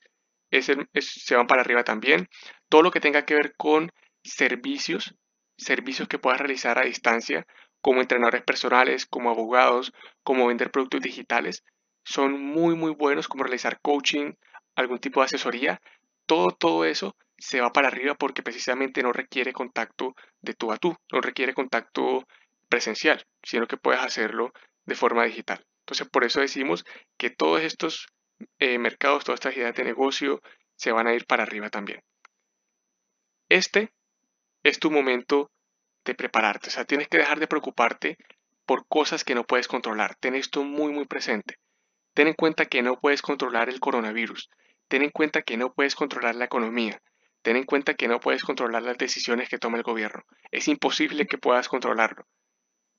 se van para arriba también. Todo lo que tenga que ver con servicios, servicios que puedas realizar a distancia, como entrenadores personales, como abogados, como vender productos digitales, son muy, muy buenos, como realizar coaching, algún tipo de asesoría. Todo, todo eso se va para arriba porque precisamente no requiere contacto de tú a tú, no requiere contacto presencial, sino que puedes hacerlo de forma digital. Entonces, por eso decimos que todos estos eh, mercados, todas estas ideas de negocio se van a ir para arriba también. Este es tu momento de prepararte, o sea, tienes que dejar de preocuparte por cosas que no puedes controlar. Ten esto muy, muy presente. Ten en cuenta que no puedes controlar el coronavirus. Ten en cuenta que no puedes controlar la economía. Ten en cuenta que no puedes controlar las decisiones que toma el gobierno. Es imposible que puedas controlarlo.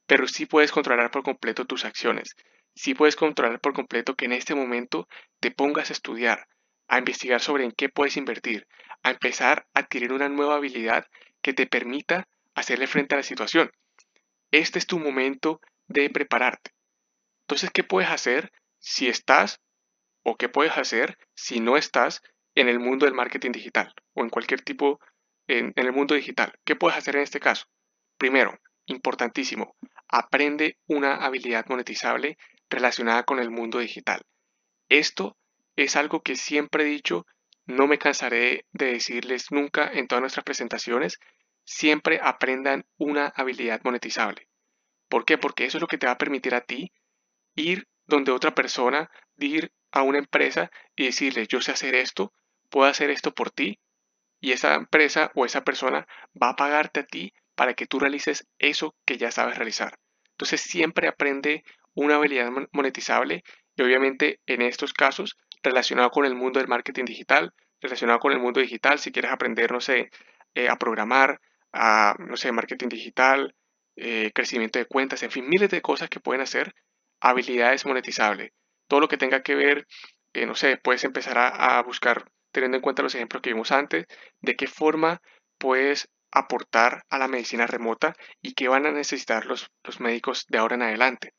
Pero sí puedes controlar por completo tus acciones. Sí puedes controlar por completo que en este momento te pongas a estudiar, a investigar sobre en qué puedes invertir, a empezar a adquirir una nueva habilidad que te permita hacerle frente a la situación. Este es tu momento de prepararte. Entonces, ¿qué puedes hacer si estás o qué puedes hacer si no estás en el mundo del marketing digital o en cualquier tipo en, el mundo digital? ¿Qué puedes hacer en este caso? Primero, importantísimo, aprende una habilidad monetizable relacionada con el mundo digital. Esto es algo que siempre he dicho, no me cansaré de decirles nunca en todas nuestras presentaciones, siempre aprendan una habilidad monetizable. ¿Por qué? Porque eso es lo que te va a permitir a ti ir donde otra persona, ir a una empresa y decirle, yo sé hacer esto, puedo hacer esto por ti, y esa empresa o esa persona va a pagarte a ti para que tú realices eso que ya sabes realizar. Entonces siempre aprende una habilidad monetizable y obviamente en estos casos relacionado con el mundo del marketing digital, relacionado con el mundo digital, si quieres aprender, no sé, eh, a programar, a, no sé, marketing digital, eh, crecimiento de cuentas, en fin, miles de cosas que pueden hacer habilidades monetizables. Todo lo que tenga que ver, eh, no sé, puedes empezar a, buscar, teniendo en cuenta los ejemplos que vimos antes, de qué forma puedes aportar a la medicina remota y qué van a necesitar los, médicos de ahora en adelante.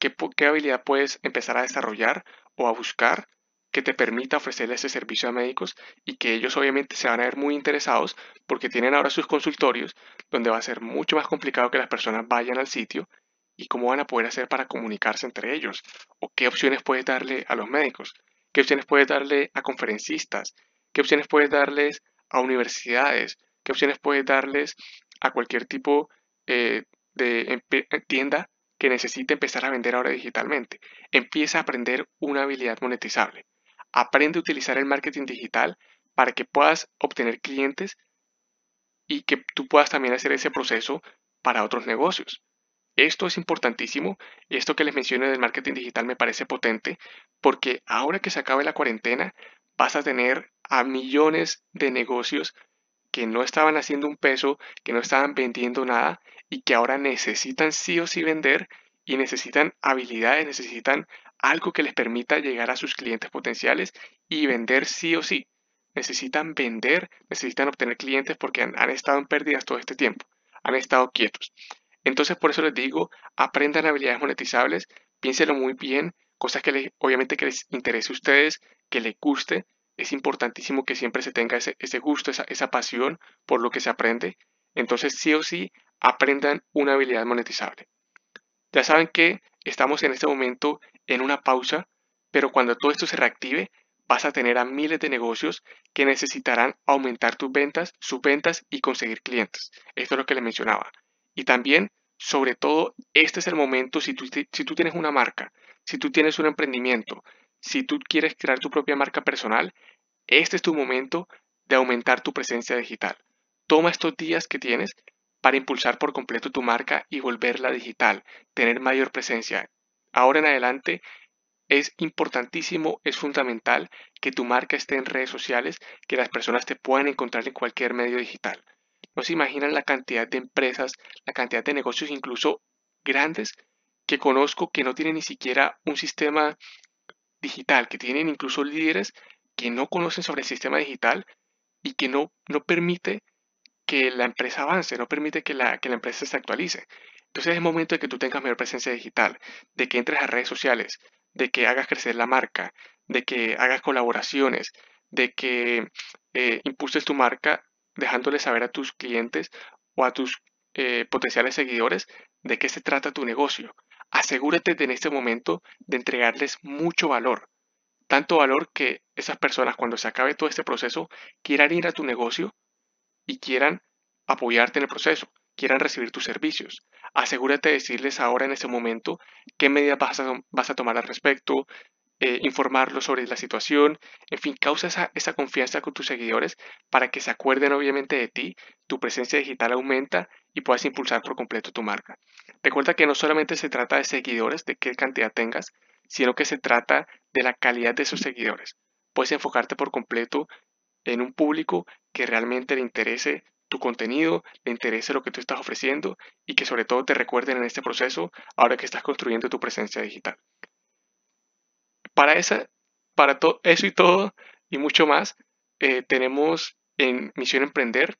¿Qué, ¿Qué habilidad puedes empezar a desarrollar o a buscar que te permita ofrecerle ese servicio a médicos y que ellos obviamente se van a ver muy interesados porque tienen ahora sus consultorios donde va a ser mucho más complicado que las personas vayan al sitio y cómo van a poder hacer para comunicarse entre ellos o qué opciones puedes darle a los médicos, qué opciones puedes darle a conferencistas, qué opciones puedes darles a universidades, qué opciones puedes darles a cualquier tipo eh, de tienda que necesite empezar a vender ahora digitalmente. Empieza a aprender una habilidad monetizable. Aprende a utilizar el marketing digital para que puedas obtener clientes y que tú puedas también hacer ese proceso para otros negocios. Esto es importantísimo esto que les mencioné del marketing digital me parece potente porque ahora que se acabe la cuarentena vas a tener a millones de negocios que no estaban haciendo un peso, que no estaban vendiendo nada y que ahora necesitan sí o sí vender y necesitan habilidades, necesitan algo que les permita llegar a sus clientes potenciales y vender sí o sí. Necesitan vender, necesitan obtener clientes porque han, estado en pérdidas todo este tiempo, han estado quietos. Entonces por eso les digo, aprendan habilidades monetizables, piénsenlo muy bien, cosas que obviamente que les interese a ustedes, que les guste. Es importantísimo que siempre se tenga ese, gusto, esa, esa pasión por lo que se aprende. Entonces sí o sí, aprendan una habilidad monetizable. Ya saben que estamos en este momento en una pausa, pero cuando todo esto se reactive, vas a tener a miles de negocios que necesitarán aumentar tus ventas, sus ventas y conseguir clientes. Esto es lo que les mencionaba. Y también, sobre todo, este es el momento, si tú, si tú tienes una marca, si tú tienes un emprendimiento, si tú quieres crear tu propia marca personal, este es tu momento de aumentar tu presencia digital. Toma estos días que tienes para impulsar por completo tu marca y volverla digital, tener mayor presencia. Ahora en adelante es importantísimo, es fundamental que tu marca esté en redes sociales, que las personas te puedan encontrar en cualquier medio digital. No se imaginan la cantidad de empresas, la cantidad de negocios incluso grandes que conozco que no tienen ni siquiera un sistema digital, que tienen incluso líderes que no conocen sobre el sistema digital y que no, no permite que la empresa avance, no permite que la, que la empresa se actualice. Entonces es momento de que tú tengas mayor presencia digital, de que entres a redes sociales, de que hagas crecer la marca, de que hagas colaboraciones, de que eh, impulses tu marca dejándole saber a tus clientes o a tus eh, potenciales seguidores de qué se trata tu negocio. Asegúrate en este momento de entregarles mucho valor. Tanto valor que esas personas cuando se acabe todo este proceso quieran ir a tu negocio y quieran apoyarte en el proceso, quieran recibir tus servicios. Asegúrate de decirles ahora en ese momento qué medidas vas a, tomar al respecto, eh, informarlos sobre la situación, en fin, causa esa, esa confianza con tus seguidores para que se acuerden obviamente de ti, tu presencia digital aumenta y puedas impulsar por completo tu marca. Recuerda que no solamente se trata de seguidores, de qué cantidad tengas, sino que se trata de la calidad de esos seguidores. Puedes enfocarte por completo en un público que realmente le interese tu contenido, le interese lo que tú estás ofreciendo y que sobre todo te recuerden en este proceso ahora que estás construyendo tu presencia digital. Para, esa, para eso y todo y mucho más, eh, tenemos en Misión Emprender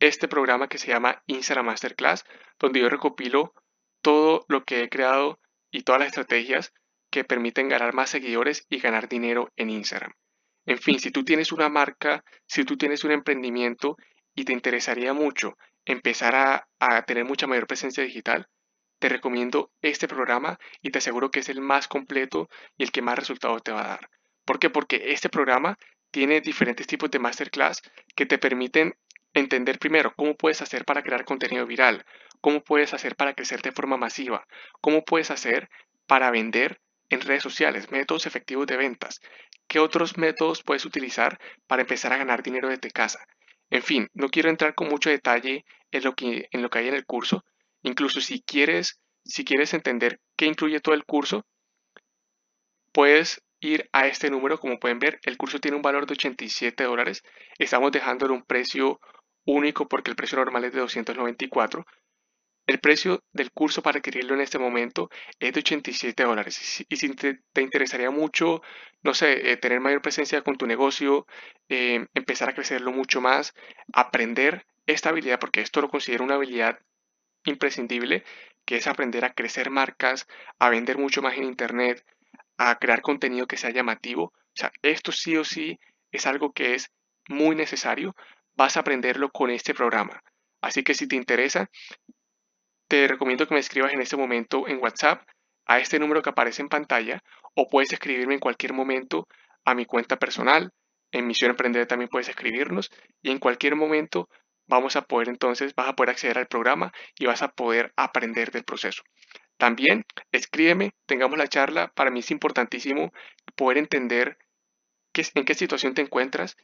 este programa que se llama Instagram Masterclass, donde yo recopilo todo lo que he creado y todas las estrategias que permiten ganar más seguidores y ganar dinero en Instagram. En fin, si tú tienes una marca, si tú tienes un emprendimiento y te interesaría mucho empezar a, tener mucha mayor presencia digital, te recomiendo este programa y te aseguro que es el más completo y el que más resultados te va a dar. ¿Por qué? Porque este programa tiene diferentes tipos de masterclass que te permiten entender primero cómo puedes hacer para crear contenido viral, cómo puedes hacer para crecer de forma masiva, cómo puedes hacer para vender en redes sociales, métodos efectivos de ventas, qué otros métodos puedes utilizar para empezar a ganar dinero desde casa. En fin, no quiero entrar con mucho detalle en lo que, en lo que hay en el curso. Incluso si quieres, si quieres entender qué incluye todo el curso, puedes ir a este número. Como pueden ver, el curso tiene un valor de 87 dólares. Estamos dejándole un precio único porque el precio normal es de 294. El precio del curso para adquirirlo en este momento es de 87 dólares. Y si te, interesaría mucho, no sé, eh, tener mayor presencia con tu negocio, eh, empezar a crecerlo mucho más, aprender esta habilidad, porque esto lo considero una habilidad imprescindible, que es aprender a crecer marcas, a vender mucho más en Internet, a crear contenido que sea llamativo. O sea, esto sí o sí es algo que es muy necesario. Vas a aprenderlo con este programa. Así que si te interesa, te recomiendo que me escribas en este momento en WhatsApp a este número que aparece en pantalla o puedes escribirme en cualquier momento a mi cuenta personal. En Misión Emprender también puedes escribirnos y en cualquier momento vamos a poder entonces, vas a poder acceder al programa y vas a poder aprender del proceso. También escríbeme, tengamos la charla. Para mí es importantísimo poder entender qué, en qué situación te encuentras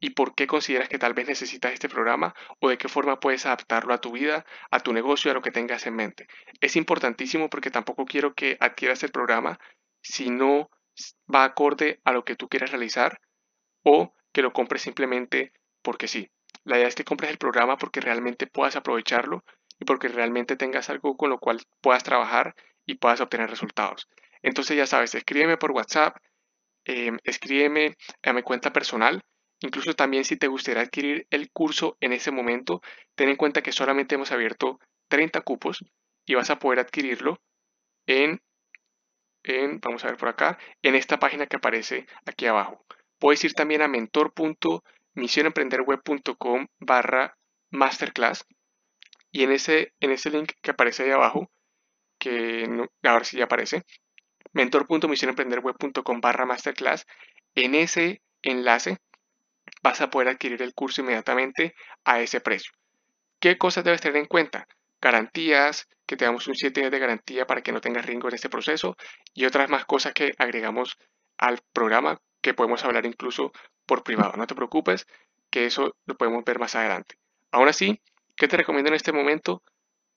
y por qué consideras que tal vez necesitas este programa o de qué forma puedes adaptarlo a tu vida, a tu negocio, a lo que tengas en mente. Es importantísimo porque tampoco quiero que adquieras el programa si no va acorde a lo que tú quieras realizar o que lo compres simplemente porque sí. La idea es que compres el programa porque realmente puedas aprovecharlo y porque realmente tengas algo con lo cual puedas trabajar y puedas obtener resultados. Entonces ya sabes, escríbeme por WhatsApp, eh, escríbeme a mi cuenta personal Incluso también si te gustaría adquirir el curso en ese momento, ten en cuenta que solamente hemos abierto 30 cupos y vas a poder adquirirlo en, en vamos a ver por acá, en esta página que aparece aquí abajo. Puedes ir también a mentor.misionemprenderweb.com barra masterclass y en ese, en ese link que aparece ahí abajo, que ahora sí ya aparece, mentor.misionemprenderweb.com barra masterclass, en ese enlace vas a poder adquirir el curso inmediatamente a ese precio. ¿Qué cosas debes tener en cuenta? Garantías, que te damos un 7 días de garantía para que no tengas riesgo en este proceso y otras más cosas que agregamos al programa que podemos hablar incluso por privado. No te preocupes, que eso lo podemos ver más adelante. Aún así, ¿qué te recomiendo en este momento?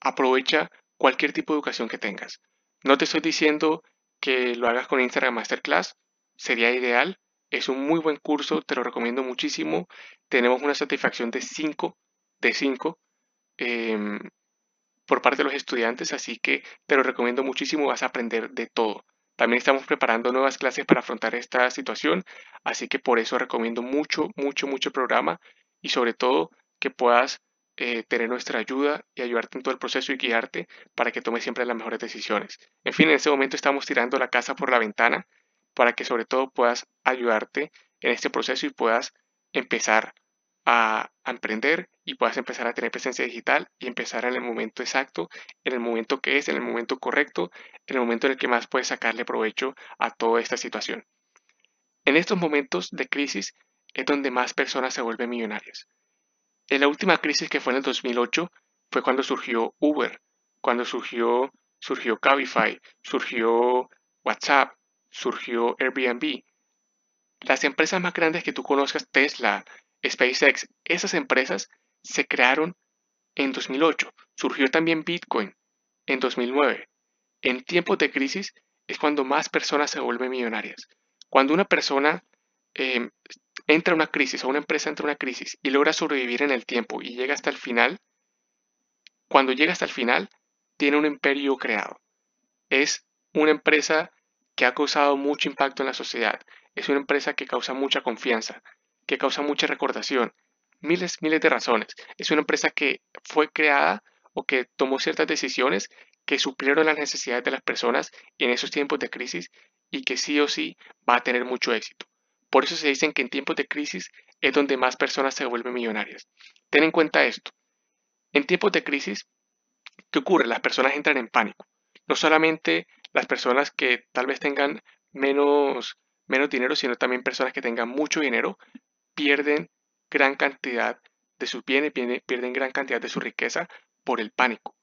Aprovecha cualquier tipo de educación que tengas. No te estoy diciendo que lo hagas con Instagram Masterclass, sería ideal, es un muy buen curso, te lo recomiendo muchísimo. Tenemos una satisfacción de 5 de 5 em, por parte de los estudiantes, así que te lo recomiendo muchísimo, vas a aprender de todo. También estamos preparando nuevas clases para afrontar esta situación, así que por eso recomiendo mucho, mucho, mucho el programa y sobre todo que puedas eh, tener nuestra ayuda y ayudarte en todo el proceso y guiarte para que tomes siempre las mejores decisiones. En fin, en este momento estamos tirando la casa por la ventana para que sobre todo puedas ayudarte en este proceso y puedas empezar a, emprender y puedas empezar a tener presencia digital y empezar en el momento exacto, en el momento que es, en el momento correcto, en el momento en el que más puedes sacarle provecho a toda esta situación. En estos momentos de crisis es donde más personas se vuelven millonarias. En la última crisis que fue en el 2008 fue cuando surgió Uber, cuando surgió, surgió Cabify, surgió WhatsApp, surgió Airbnb. Las empresas más grandes que tú conozcas, Tesla, SpaceX, esas empresas se crearon en 2008. Surgió también Bitcoin en 2009. En tiempos de crisis es cuando más personas se vuelven millonarias. Cuando una persona em, entra a una crisis o una empresa entra a una crisis y logra sobrevivir en el tiempo y llega hasta el final, cuando llega hasta el final, tiene un imperio creado. Es una empresa que ha causado mucho impacto en la sociedad. Es una empresa que causa mucha confianza, que causa mucha recordación. Miles, miles de razones. Es una empresa que fue creada o que tomó ciertas decisiones que suplieron las necesidades de las personas en esos tiempos de crisis y que sí o sí va a tener mucho éxito. Por eso se dicen que en tiempos de crisis es donde más personas se vuelven millonarias. Ten en cuenta esto. En tiempos de crisis, ¿qué ocurre? Las personas entran en pánico. No solamente las personas que tal vez tengan menos, menos dinero, sino también personas que tengan mucho dinero, pierden gran cantidad de sus bienes, pierden gran cantidad de su riqueza por el pánico.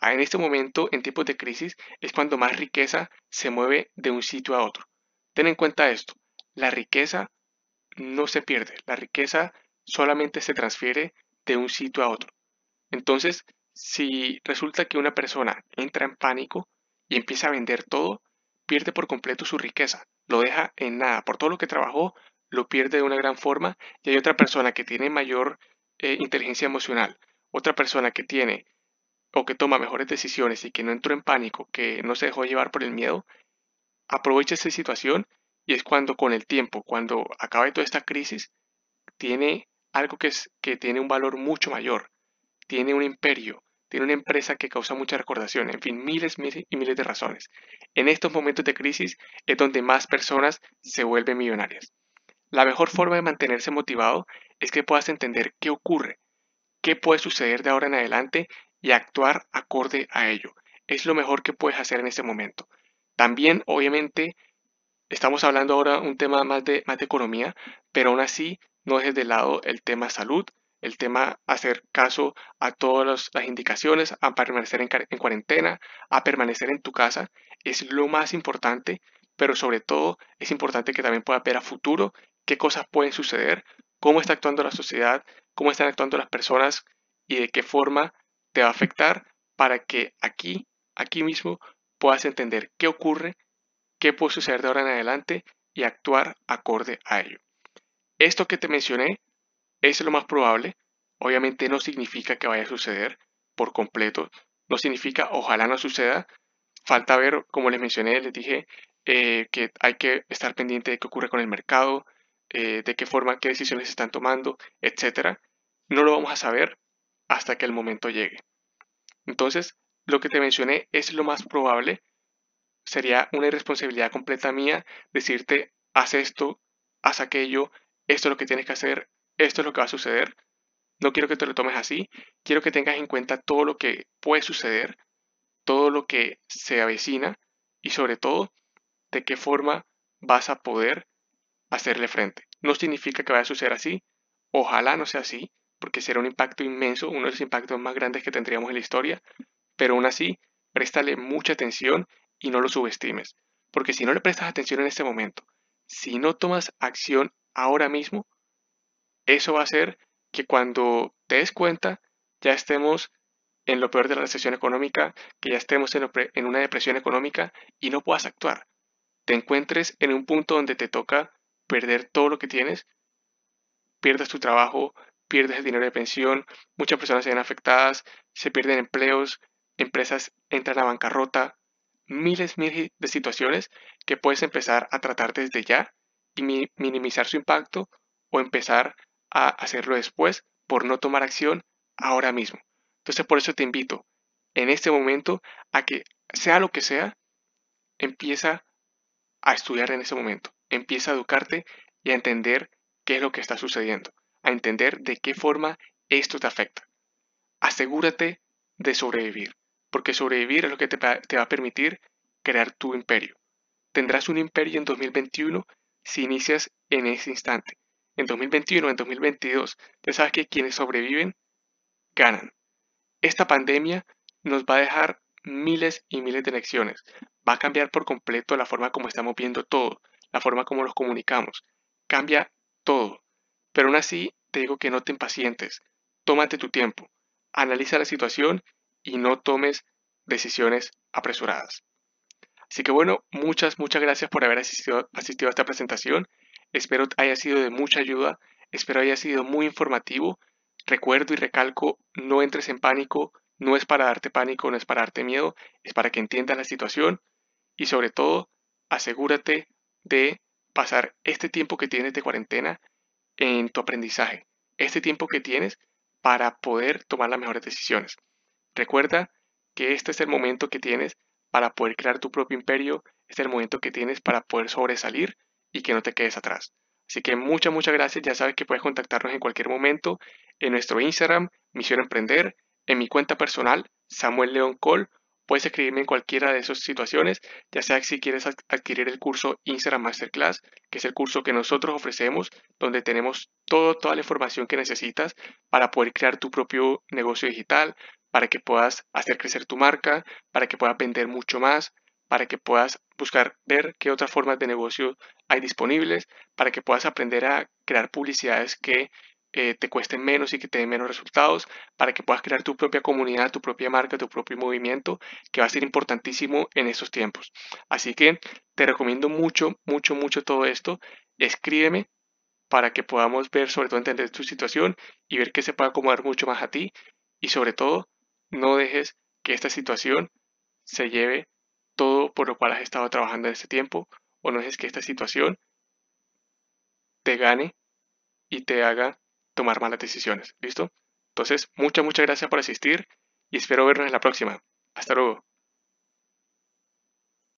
Ah, en este momento, en tiempos de crisis, es cuando más riqueza se mueve de un sitio a otro. Ten en cuenta esto, la riqueza no se pierde, la riqueza solamente se transfiere de un sitio a otro. Entonces, si resulta que una persona entra en pánico y empieza a vender todo, pierde por completo su riqueza, lo deja en nada, por todo lo que trabajó, lo pierde de una gran forma y hay otra persona que tiene mayor eh, inteligencia emocional, otra persona que tiene o que toma mejores decisiones y que no entró en pánico, que no se dejó llevar por el miedo, aprovecha esa situación y es cuando con el tiempo, cuando acabe toda esta crisis, tiene algo que, es, que tiene un valor mucho mayor, tiene un imperio, tiene una empresa que causa mucha recordación, en fin, miles, miles y miles de razones. En estos momentos de crisis es donde más personas se vuelven millonarias. La mejor forma de mantenerse motivado es que puedas entender qué ocurre, qué puede suceder de ahora en adelante y actuar acorde a ello. Es lo mejor que puedes hacer en este momento. También, obviamente, estamos hablando ahora un tema más de, más de economía, pero aún así no dejes de lado el tema salud, el tema hacer caso a todas las indicaciones, a permanecer en, en cuarentena, a permanecer en tu casa, es lo más importante, pero sobre todo es importante que también puedas ver a futuro qué cosas pueden suceder, cómo está actuando la sociedad, cómo están actuando las personas y de qué forma te va a afectar para que aquí, aquí mismo, puedas entender qué ocurre, qué puede suceder de ahora en adelante y actuar acorde a ello. Esto que te mencioné es lo más probable. Obviamente no significa que vaya a suceder por completo. No significa ojalá no suceda. Falta ver, como les mencioné, les dije eh, que hay que estar pendiente de qué ocurre con el mercado, eh, de qué forma, qué decisiones están tomando, etc. No lo vamos a saber hasta que el momento llegue. Entonces, lo que te mencioné es lo más probable. Sería una irresponsabilidad completa mía decirte, haz esto, haz aquello, esto es lo que tienes que hacer, esto es lo que va a suceder. No quiero que te lo tomes así, quiero que tengas en cuenta todo lo que puede suceder, todo lo que se avecina y sobre todo de qué forma vas a poder hacerle frente. No significa que vaya a suceder así, ojalá no sea así, porque será un impacto inmenso, uno de los impactos más grandes que tendríamos en la historia, pero aún así, préstale mucha atención y no lo subestimes, porque si no le prestas atención en este momento, si no tomas acción ahora mismo, eso va a hacer que cuando te des cuenta ya estemos en lo peor de la recesión económica, que ya estemos en, en una depresión económica y no puedas actuar. Te encuentres en un punto donde te toca perder todo lo que tienes, pierdas tu trabajo, pierdes el dinero de pensión, muchas personas se ven afectadas, se pierden empleos, empresas entran a bancarrota, miles, miles de situaciones que puedes empezar a tratar desde ya y minimizar su impacto o empezar a hacerlo después por no tomar acción ahora mismo. Entonces por eso te invito en este momento a que sea lo que sea, empieza a estudiar en ese momento, empieza a educarte y a entender qué es lo que está sucediendo a entender de qué forma esto te afecta. Asegúrate de sobrevivir, porque sobrevivir es lo que te va, a permitir crear tu imperio. Tendrás un imperio en 2021 si inicias en ese instante. En 2021, en 2022, ya sabes que quienes sobreviven ganan. Esta pandemia nos va a dejar miles y miles de lecciones. va a cambiar por completo la forma como estamos viendo todo, la forma como nos comunicamos. Cambia todo. Pero aún así, te digo que no te impacientes. Tómate tu tiempo. Analiza la situación y no tomes decisiones apresuradas. Así que bueno, muchas, muchas gracias por haber asistido, asistido a esta presentación. Espero haya sido de mucha ayuda, espero haya sido muy informativo. Recuerdo y recalco, no entres en pánico, no es para darte pánico, no es para darte miedo, es para que entiendas la situación y sobre todo asegúrate de pasar este tiempo que tienes de cuarentena en tu aprendizaje, este tiempo que tienes para poder tomar las mejores decisiones. Recuerda que este es el momento que tienes para poder crear tu propio imperio, este es el momento que tienes para poder sobresalir y que no te quedes atrás. Así que muchas, muchas gracias. Ya sabes que puedes contactarnos en cualquier momento en nuestro Instagram, Misión Emprender, en mi cuenta personal, Samuel León Col. Puedes escribirme en cualquiera de esas situaciones, ya sea si quieres adquirir el curso Instagram Masterclass, que es el curso que nosotros ofrecemos, donde tenemos todo, toda la información que necesitas para poder crear tu propio negocio digital, para que puedas hacer crecer tu marca, para que puedas vender mucho más, para que puedas buscar ver qué otras formas de negocio hay disponibles, para que puedas aprender a crear publicidades que eh, te cuesten menos y que te den menos resultados, para que puedas crear tu propia comunidad, tu propia marca, tu propio movimiento, que va a ser importantísimo en estos tiempos. Así que te recomiendo mucho, mucho, mucho todo esto. Escríbeme para que podamos ver, sobre todo entender tu situación y ver qué se puede acomodar mucho más a ti. Y sobre todo, no dejes que esta situación se lleve todo por lo cual has estado trabajando en este tiempo o no dejes que esta situación te gane y te haga tomar malas decisiones. ¿Listo? Entonces, muchas, muchas gracias por asistir y espero vernos en la próxima. Hasta luego.